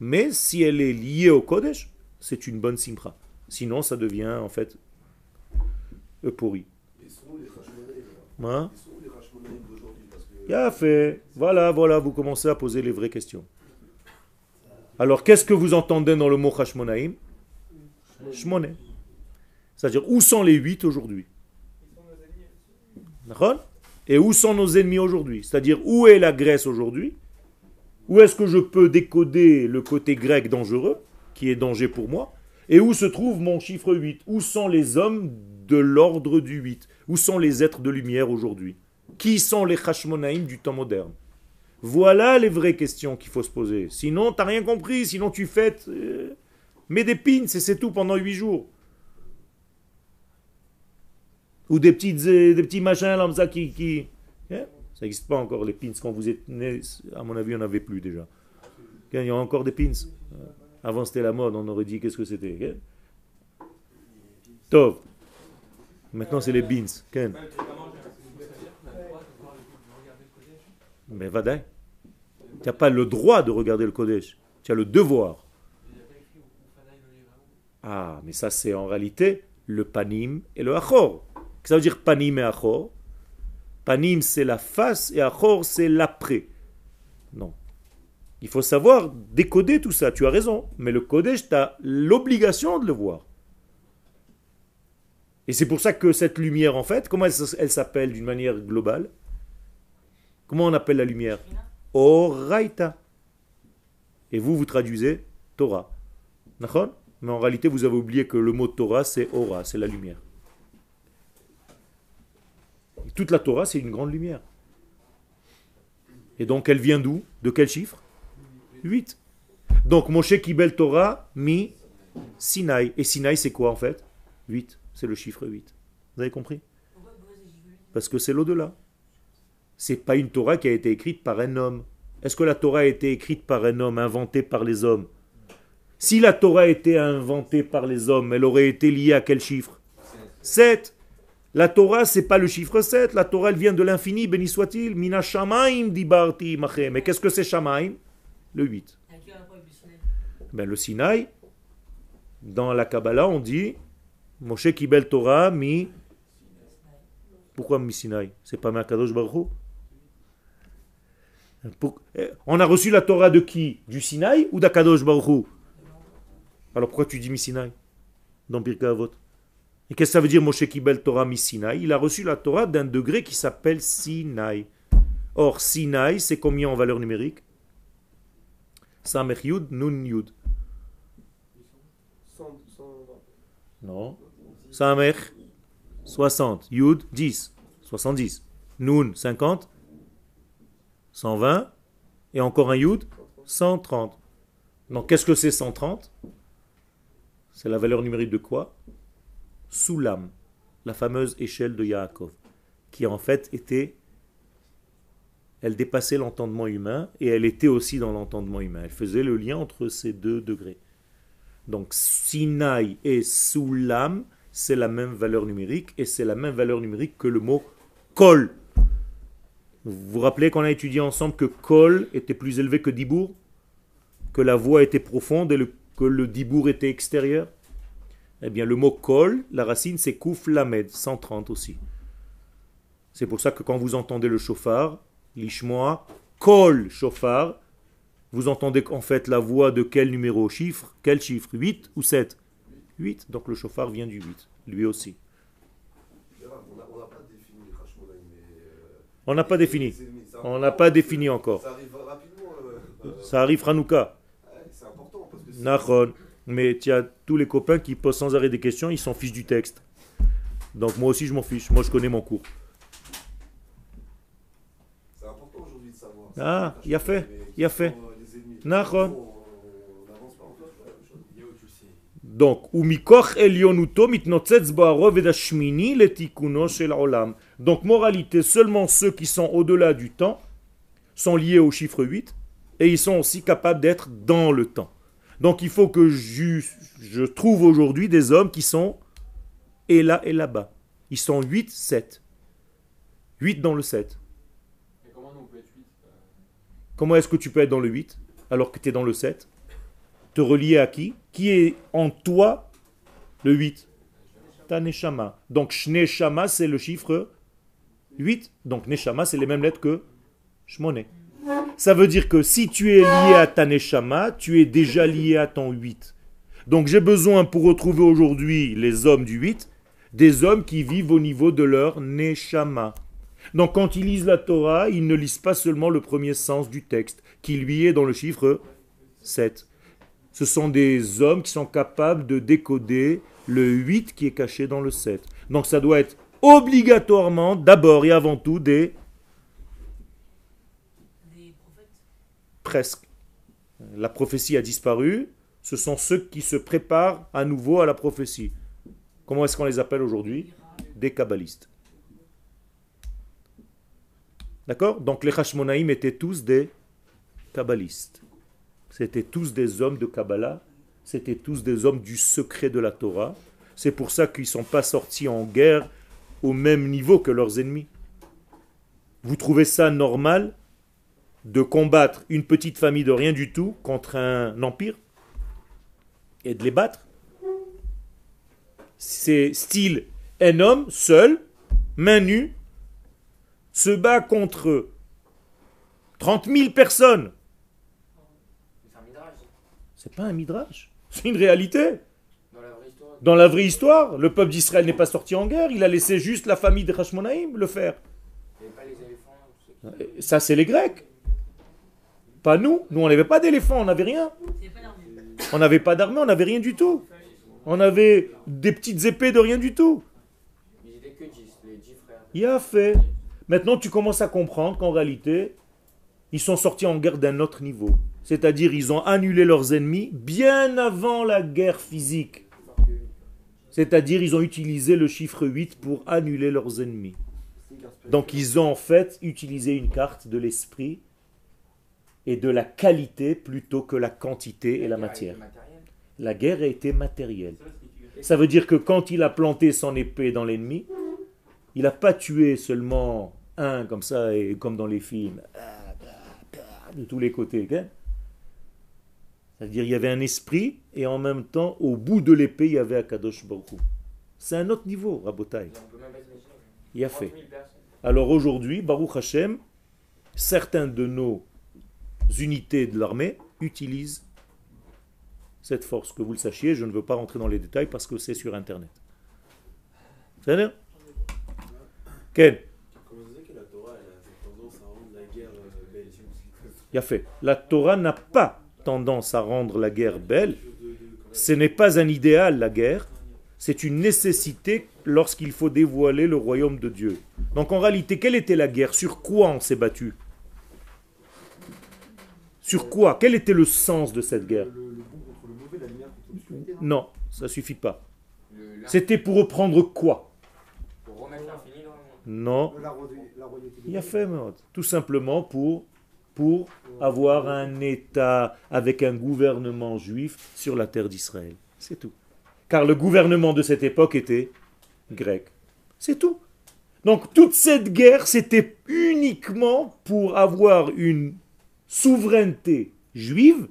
Mais si elle est liée au Kodesh, c'est une bonne simcha. Sinon, ça devient en fait euphorie. Et Hein? que. Bien fait. Voilà, voilà, vous commencez à poser les vraies questions. Alors, qu'est-ce que vous entendez dans le mot Hashmonaïm? Shmoné. C'est-à-dire, où sont les huit aujourd'hui? Et où sont nos ennemis aujourd'hui? C'est-à-dire, où est la Grèce aujourd'hui? Où est-ce que je peux décoder le côté grec dangereux, qui est danger pour moi? Et où se trouve mon chiffre 8 Où sont les hommes de l'ordre du 8 Où sont les êtres de lumière aujourd'hui? Qui sont les Hashmonaïm du temps moderne? Voilà les vraies questions qu'il faut se poser. Sinon, tu n'as rien compris. Sinon, tu fêtes. euh, mets des pins et c'est tout pendant 8 jours. Ou des, petites, euh, des petits machins comme ça qui. qui... Hein? Ça n'existe pas encore, les pins. Quand vous êtes né, à mon avis, on n'avait plus déjà. Hein, Il y a encore des pins. Euh, Avant, c'était la mode. On aurait dit qu'est-ce que c'était. hein? Tov. Maintenant, c'est les beans. Ken. Mais Vadaï. Tu n'as pas le droit de regarder le Kodesh. Tu as le devoir. Ah, mais ça, c'est en réalité le panim et le achor. Ça veut dire panim et achor Panim, c'est la face et achor, c'est l'après. Non. Il faut savoir décoder tout ça. Tu as raison. Mais le Kodesh, tu as l'obligation de le voir. Et c'est pour ça que cette lumière, en fait, comment elle s'appelle d'une manière globale? Comment on appelle la lumière? Oraita. Et vous, vous traduisez Torah. Mais en réalité, vous avez oublié que le mot Torah, c'est Ora, c'est la lumière. Toute la Torah, c'est une grande lumière. Et donc, elle vient d'où? De quel chiffre? 8. Donc, Moshe Kibel Torah, mi Sinaï. Et Sinaï, c'est quoi en fait? 8. C'est le chiffre 8. Vous avez compris? Parce que c'est l'au-delà. C'est pas une Torah qui a été écrite par un homme. Est-ce que la Torah a été écrite par un homme, inventée par les hommes? Si la Torah a été inventée par les hommes, elle aurait été liée à quel chiffre? 7. La Torah, c'est pas le chiffre 7. La Torah, elle vient de l'infini, béni soit-il. Mina shamaim dibarti machem. Mais qu'est-ce que c'est shamaim? Le 8. À quel rapport avec le Sinaï Ben, le Sinaï, dans la Kabbalah, on dit Moshe Kibel Torah mi. Pourquoi mi Sinaï? C'est pas Makadosh Baruch On a reçu la Torah de qui? Du Sinaï ou d'Akadosh Baruch Alors pourquoi tu dis mi Sinaï? Dans Avot Et qu'est-ce que ça veut dire Moshe Kibel Torah mi Sinaï? Il a reçu la Torah d'un degré qui s'appelle Sinaï. Or, Sinaï, c'est combien en valeur numérique? Samech Yud, Nun Yud. 100, 120. Non. Samech, 60. Yud, 10. 70. Nun, 50. 120. Et encore un Yud, 130. Donc, qu'est-ce que c'est 130 C'est la valeur numérique de quoi? Soulam, la fameuse échelle de Yaakov, qui en fait était. Elle dépassait l'entendement humain et elle était aussi dans l'entendement humain. Elle faisait le lien entre ces deux degrés. Donc Sinaï et Soulam, c'est la même valeur numérique et c'est la même valeur numérique que le mot kol. Vous vous rappelez qu'on a étudié ensemble que kol était plus élevé que dibour Que la voix était profonde et que le dibour était extérieur? Eh bien, le mot kol, la racine, c'est kouf lamed, 130 aussi. C'est pour ça que quand vous entendez le chauffard, l'ishmoa, kol chauffard, vous entendez en fait la voix de quel numéro? Chiffre? Quel chiffre? 8 ou 7 8. Donc le chauffard vient du 8, lui aussi. Gérard, On n'a on n'a pas défini les Hashmonaïm, mais. euh, On n'a pas défini. On n'a pas défini encore. Ça arrive rapidement. euh, euh, Ça arrive Hanouka. c'est important parce que. Mais tu as tous les copains qui posent sans arrêt des questions, ils s'en fichent du texte. Donc moi aussi je m'en fiche. Moi je connais mon cours. c'est important aujourd'hui de savoir. Ah, il a fait, il a fait. sont, Donc, Donc, moralité, seulement ceux qui sont au-delà du temps sont liés au chiffre 8 et ils sont aussi capables d'être dans le temps. Donc, il faut que je, je trouve aujourd'hui des hommes qui sont et là et là-bas. Ils sont 8, 7. 8 dans le 7. Et comment on peut être 8 Comment est-ce que tu peux être dans le 8 alors que tu es dans le 7 te relier à qui? Qui est en toi le 8 Ta Neshama. Donc Shneshama, c'est le chiffre 8. Donc Neshama, c'est les mêmes lettres que Shmone. Ça veut dire que si tu es lié à ta Neshama, tu es déjà lié à ton 8. Donc j'ai besoin pour retrouver aujourd'hui les hommes du 8, des hommes qui vivent au niveau de leur Neshama. Donc quand ils lisent la Torah, ils ne lisent pas seulement le premier sens du texte, qui lui est dans le chiffre 7. Ce sont des hommes qui sont capables de décoder le 8 qui est caché dans le 7. Donc ça doit être obligatoirement, d'abord et avant tout, des Des prophètes. presque. La prophétie a disparu. Ce sont ceux qui se préparent à nouveau à la prophétie. Comment est-ce qu'on les appelle aujourd'hui? Des kabbalistes. D'accord? Donc les Hashmonaïm étaient tous des kabbalistes. C'était tous des hommes de Kabbalah. C'était tous des hommes du secret de la Torah. C'est pour ça qu'ils ne sont pas sortis en guerre au même niveau que leurs ennemis. Vous trouvez ça normal de combattre une petite famille de rien du tout contre un empire et de les battre? C'est style un homme seul, main nue, se bat contre 30 000 personnes. C'est un midrash. C'est pas un midrash, c'est une réalité. Dans la vraie histoire. Dans la vraie histoire, le peuple d'Israël n'est pas sorti en guerre, il a laissé juste la famille de Hashmonaïm le faire. Il n'y avait pas les éléphants. ceux qui- Ça, c'est les Grecs. Pas nous. Nous, on n'avait pas d'éléphants, on n'avait rien. On n'avait pas d'armée, on n'avait rien du tout. On avait des petites épées de rien du tout. Ils étaient que 10, les 10 frères. Il a fait. Maintenant, tu commences à comprendre qu'en réalité, ils sont sortis en guerre d'un autre niveau. C'est-à-dire, ils ont annulé leurs ennemis bien avant la guerre physique. C'est-à-dire, ils ont utilisé le chiffre 8 pour annuler leurs ennemis. Donc, ils ont en fait utilisé une carte de l'esprit et de la qualité plutôt que la quantité et la matière. La guerre a été matérielle. Ça veut dire que quand il a planté son épée dans l'ennemi, il n'a pas tué seulement un comme ça, et comme dans les films, de tous les côtés. C'est-à-dire il y avait un esprit, et en même temps, au bout de l'épée, il y avait Akadosh Baruch. C'est un autre niveau, Rabotai. Il a 30 fait. 000 personnes. Alors aujourd'hui, Baruch Hashem, certains de nos unités de l'armée utilisent cette force. Que vous le sachiez, je ne veux pas rentrer dans les détails parce que c'est sur Internet. C'est bien Ken Comment ça se fait que la Torah elle a cette tendance à rendre la Il a fait. La Torah n'a pas tendance à rendre la guerre belle. Ce n'est pas un idéal, la guerre. C'est une nécessité lorsqu'il faut dévoiler le royaume de Dieu. Donc en réalité, quelle était la guerre? Sur quoi on s'est battu? Sur quoi? Quel était le sens de cette guerre? Non ça suffit pas. C'était pour reprendre quoi? Pour remettre l'infini dans le monde. Non. Il a fait, tout simplement pour, pour avoir un État avec un gouvernement juif sur la terre d'Israël. C'est tout. Car le gouvernement de cette époque était grec. C'est tout. Donc toute cette guerre, c'était uniquement pour avoir une souveraineté juive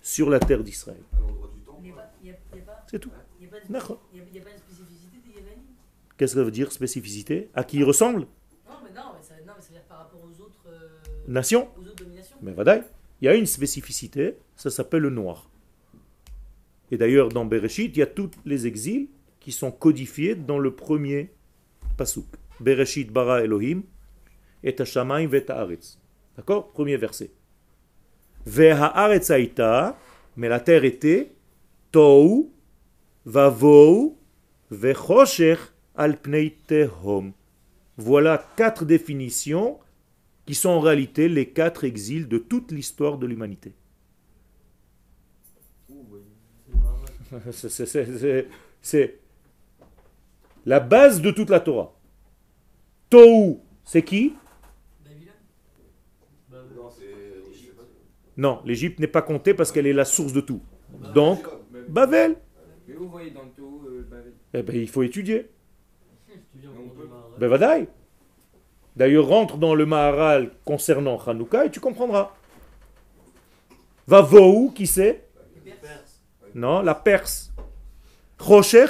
sur la terre d'Israël. C'est tout. Qu'est-ce que ça veut dire spécificité? À qui il ressemble? Non, mais non, mais ça, non, mais ça veut dire par rapport aux autres, euh, Nation aux autres dominations. Mais vadaï, il y a une spécificité, ça s'appelle le noir. Et d'ailleurs, dans Bereshit, il y a tous les exils qui sont codifiés dans le premier pasuk. Bereshit bara Elohim et hashamayim vet. D'accord? Premier verset. Ve'haaretz haïta, mais la terre était tohu, vavou, vechosher al. Voilà quatre définitions qui sont en réalité les quatre exils de toute l'histoire de l'humanité. [laughs] C'est- la base de toute la Torah. Tohu, c'est qui? Non, l'Égypte n'est pas comptée parce qu'elle est la source de tout. Donc, Babel. Mais vous voyez dans tout euh, Babel? Eh ben, il faut étudier. [laughs] Le. Ben, vadaï. D'ailleurs, rentre dans le Maharal concernant Hanouka et tu comprendras. Va Vou, qui c'est? Non, la Perse. Rocher,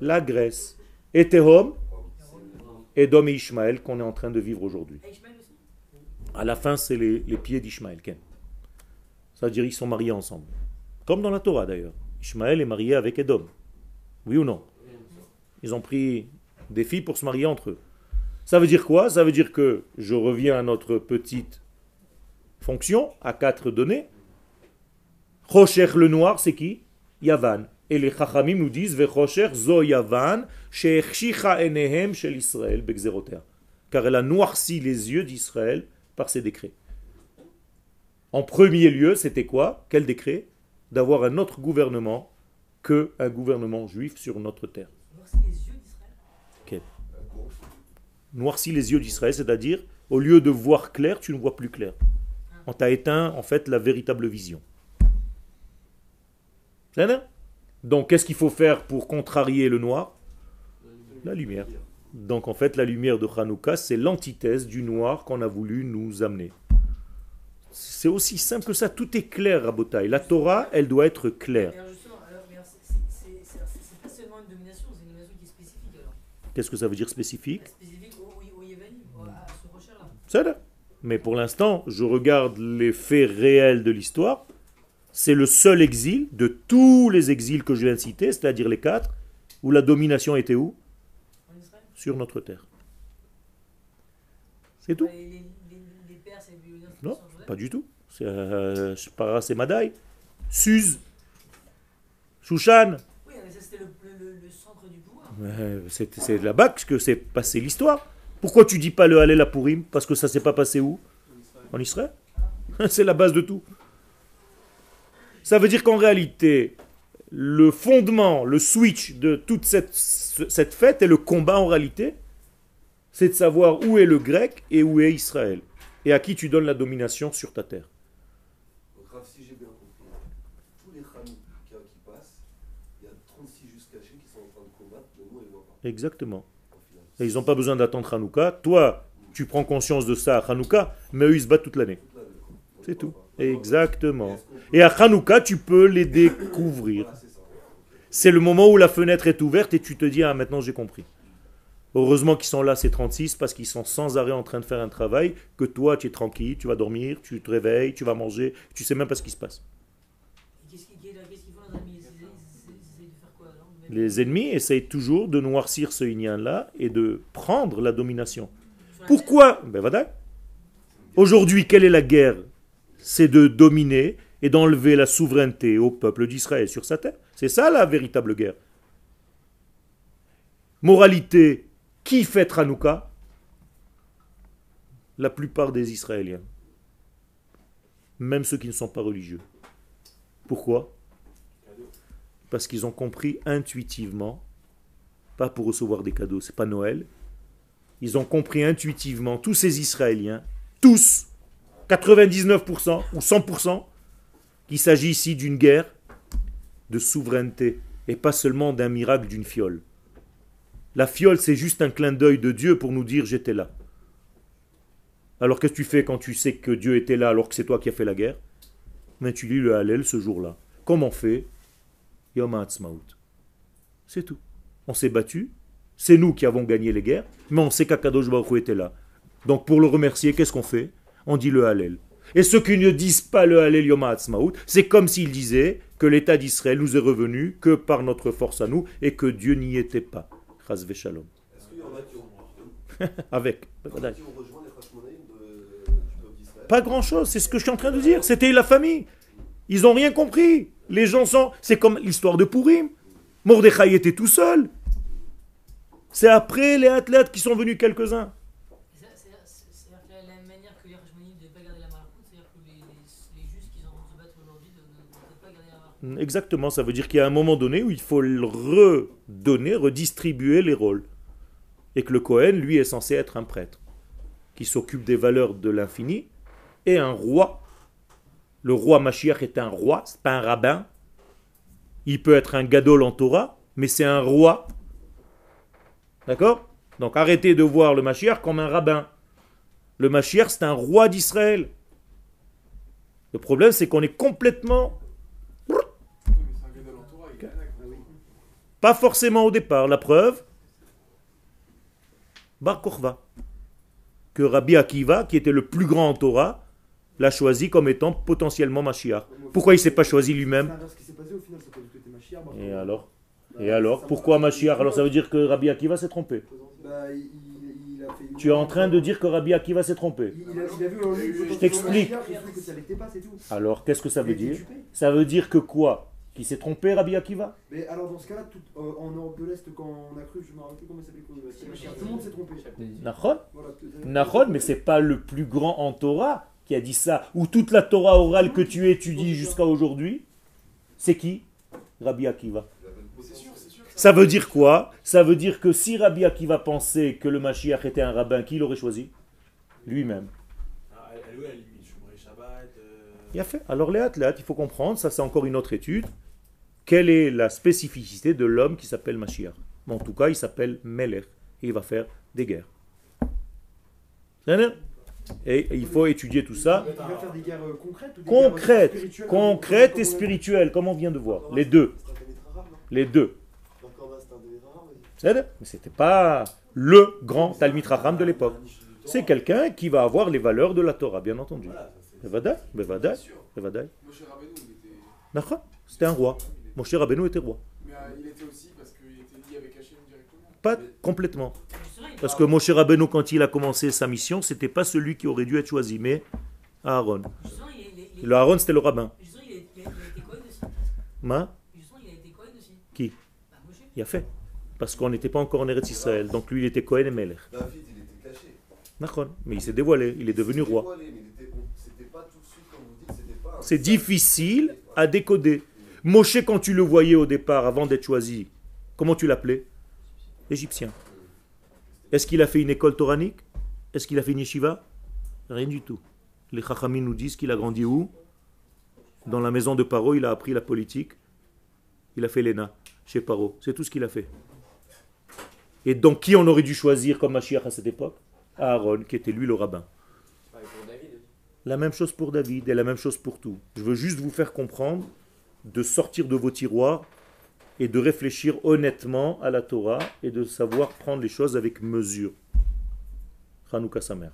la Grèce. Et Tehom. Edom et Ishmaël qu'on est en train de vivre aujourd'hui. À la fin, c'est les, les pieds d'Ishmaël. Ça veut dire qu'ils sont mariés ensemble. Comme dans la Torah d'ailleurs. Ishmaël est marié avec Edom. Oui ou non? Ils ont pris des filles pour se marier entre eux. Ça veut dire quoi? Ça veut dire que je reviens à notre petite fonction, à quatre données. Rocher le noir, c'est qui? Yavan. Et les Chachamim nous disent Vechocher zo Yavan, she'echshicha enehem shel Israël begzeroter. Car elle a noirci les yeux d'Israël par ses décrets. En premier lieu, c'était quoi? Quel décret? D'avoir un autre gouvernement que un gouvernement juif sur notre terre. Noirci les yeux d'Israël, c'est-à-dire, au lieu de voir clair, tu ne vois plus clair. On t'a éteint, en fait, la véritable vision. C'est Donc, qu'est-ce qu'il faut faire pour contrarier le noir? La lumière. Donc, en fait, la lumière de Hanouka, c'est l'antithèse du noir qu'on a voulu nous amener. C'est aussi simple que ça. Tout est clair à Botaï. La Torah, elle doit être claire. Qu'est-ce que ça veut dire spécifique Spécifique au, au, au Yévénim, au- à ce Là. Mais pour l'instant, je regarde les faits réels de l'histoire. C'est le seul exil de tous les exils que je viens de citer, c'est-à-dire les quatre, où la domination était où? En Israël? Sur notre terre. C'est tout. les, les, les, Non, pas du tout. C'est euh, Madaï. Suse. Shushan. Oui, mais ça c'était le, le, le, le centre du pouvoir. C'est là-bas que s'est passé l'histoire. Pourquoi tu dis pas le Hallel à Purim? Parce que ça s'est pas passé où? En Israël. [laughs] C'est la base de tout. Ça veut dire qu'en réalité, le fondement, le switch de toute cette, cette fête et le combat en réalité, c'est de savoir où est le grec et où est Israël. Et à qui tu donnes la domination sur ta terre. Donc, Raph, si j'ai bien compris, tous les Hanouka qui passent, il y a 36 justes cachés qui sont en train de combattre, mais nous, on les voit pas. Exactement. Ils n'ont pas besoin d'attendre Hanouka. Toi, tu prends conscience de ça à Hanouka, mais eux, ils se battent toute l'année. C'est tout. Exactement. Et à Hanouka, tu peux les découvrir. C'est le moment où la fenêtre est ouverte et tu te dis, ah maintenant j'ai compris. Heureusement qu'ils sont là, ces 36, parce qu'ils sont sans arrêt en train de faire un travail, que toi tu es tranquille, tu vas dormir, tu te réveilles, tu vas manger, tu sais même pas ce qui se passe. Les ennemis essayent toujours de noircir ce yin là et de prendre la domination. Pourquoi? Ben voilà. Aujourd'hui, quelle est la guerre? C'est de dominer et d'enlever la souveraineté au peuple d'Israël sur sa terre. C'est ça la véritable guerre. Moralité, qui fête Hanouka? La plupart des Israéliens. Même ceux qui ne sont pas religieux. Pourquoi? Parce qu'ils ont compris intuitivement, pas pour recevoir des cadeaux, c'est pas Noël. Ils ont compris intuitivement, tous ces Israéliens, tous, 99% ou 100%, qu'il s'agit ici d'une guerre de souveraineté et pas seulement d'un miracle d'une fiole. La fiole, c'est juste un clin d'œil de Dieu pour nous dire j'étais là. Alors qu'est-ce que tu fais quand tu sais que Dieu était là alors que c'est toi qui as fait la guerre? Mais tu lis le Hallel ce jour-là. Comment on fait Yom Ha'atzmaut. C'est tout. On s'est battu, c'est nous qui avons gagné les guerres, mais on sait qu'Akadosh Baruch était là. Donc pour le remercier, qu'est-ce qu'on fait? On dit le Hallel. Et ceux qui ne disent pas le Hallel Yom Ha'atzmaut, c'est comme s'ils disaient que l'État d'Israël nous est revenu que par notre force à nous et que Dieu n'y était pas. Chaz v'shalom. Est-ce qu'il y en a qui ont, [laughs] Avec. Pas grand-chose, c'est ce que je suis en train de dire. C'était la famille. Ils n'ont rien compris. Les gens sont... C'est comme l'histoire de Purim. Mordechai était tout seul. C'est après les athlètes qui sont venus quelques-uns. C'est- c'est- c'est- C'est-à-dire que la, la manière que les Hashmonaïm ne pas garder la Malachut, c'est-à-dire que les, les, les justes qui sont en train de se battre aujourd'hui ne ne- ne peuvent pas garder la Malachut. Exactement, ça veut dire qu'il y a un moment donné où il faut redonner, redistribuer les rôles. Et que le Cohen, lui, est censé être un prêtre qui s'occupe des valeurs de l'infini et un roi. Le roi Mashiach est un roi, c'est pas un rabbin. Il peut être un gadol en Torah, mais c'est un roi. D'accord? Donc arrêtez de voir le Mashiach comme un rabbin. Le Mashiach, c'est un roi d'Israël. Le problème, c'est qu'on est complètement. Pas forcément au départ. La preuve, Bar Kochva, que Rabbi Akiva, qui était le plus grand en Torah, l'a choisi comme étant potentiellement Mashiach. Pourquoi il ne s'est pas choisi lui-même Et alors Et alors Pourquoi Mashiach? Alors ça veut dire que Rabbi Akiva s'est trompé. bah, il, il- il Tu es en train de dire que Rabbi Akiva s'est trompé. Il, il il potentiel t'explique. Il. Alors qu'est-ce que ça Il veut dire. Ça veut dire que quoi? Qui s'est trompé Rabbi Akiva? Mais alors dans ce cas-là, tout- euh, en Europe de l'Est, quand on a cru, je me rappelle plus comment ça s'appelait, Mashiach, tout le monde s'est trompé. Nachon? Voilà, Nachon, mais c'est pas le plus grand en Torah qui a dit ça, ou toute la Torah orale que tu étudies jusqu'à aujourd'hui, c'est qui? Rabbi Akiva. Ça veut dire quoi? Ça veut dire que si Rabbi Akiva pensait que le Mashiach était un rabbin, qui l'aurait choisi? Lui-même. Il a fait. Alors les athlètes, il faut comprendre, ça c'est encore une autre étude, quelle est la spécificité de l'homme qui s'appelle Mashiach? En tout cas, il s'appelle Melech, et il va faire des guerres. Et il faut étudier tout ça. Il va faire des guerres euh, concrète, spirituelles concrète comme et on a- spirituelle, comme on vient de voir. Les deux, les deux. Vrai Mais c'était pas le grand Talmid Raham de l'époque. C'est quelqu'un qui va avoir les valeurs de la Torah, bien entendu. C'était un roi. Moshe Rabbeinu était roi. Mais euh, il était aussi parce qu'il était lié avec Hachem directement. Pas complètement. Parce que Moshe Rabbeinu, quand il a commencé sa mission, c'était pas celui qui aurait dû être choisi, mais Aaron. Le Aaron, c'était le rabbin. Ma? Justement, il a été Cohen aussi. Qui? Bah, Moshe. Il a fait. Parce qu'on n'était pas encore en Eretz Israël. Donc lui, il était Cohen et Melech. David, il était caché. D'accord. Mais il s'est dévoilé. Il est devenu roi. dévoilé, mais il était- on- C'était pas tout de suite, comme vous dites, c'était pas. un- C'est difficile à décoder. Moshe, quand tu le voyais au départ, avant d'être choisi, comment tu l'appelais? Égyptien. Est-ce qu'il a fait une école toranique? Est-ce qu'il a fait une yeshiva? Rien du tout. Les Chachamim nous disent qu'il a grandi où? Dans la maison de Paro, il a appris la politique. Il a fait l'ENA chez Paro. C'est tout ce qu'il a fait. Et donc, qui on aurait dû choisir comme Mashiach à cette époque? Aaron, qui était lui le rabbin. La même chose pour David et la même chose pour tout. Je veux juste vous faire comprendre de sortir de vos tiroirs et de réfléchir honnêtement à la Torah et de savoir prendre les choses avec mesure. Hanouka sa mère.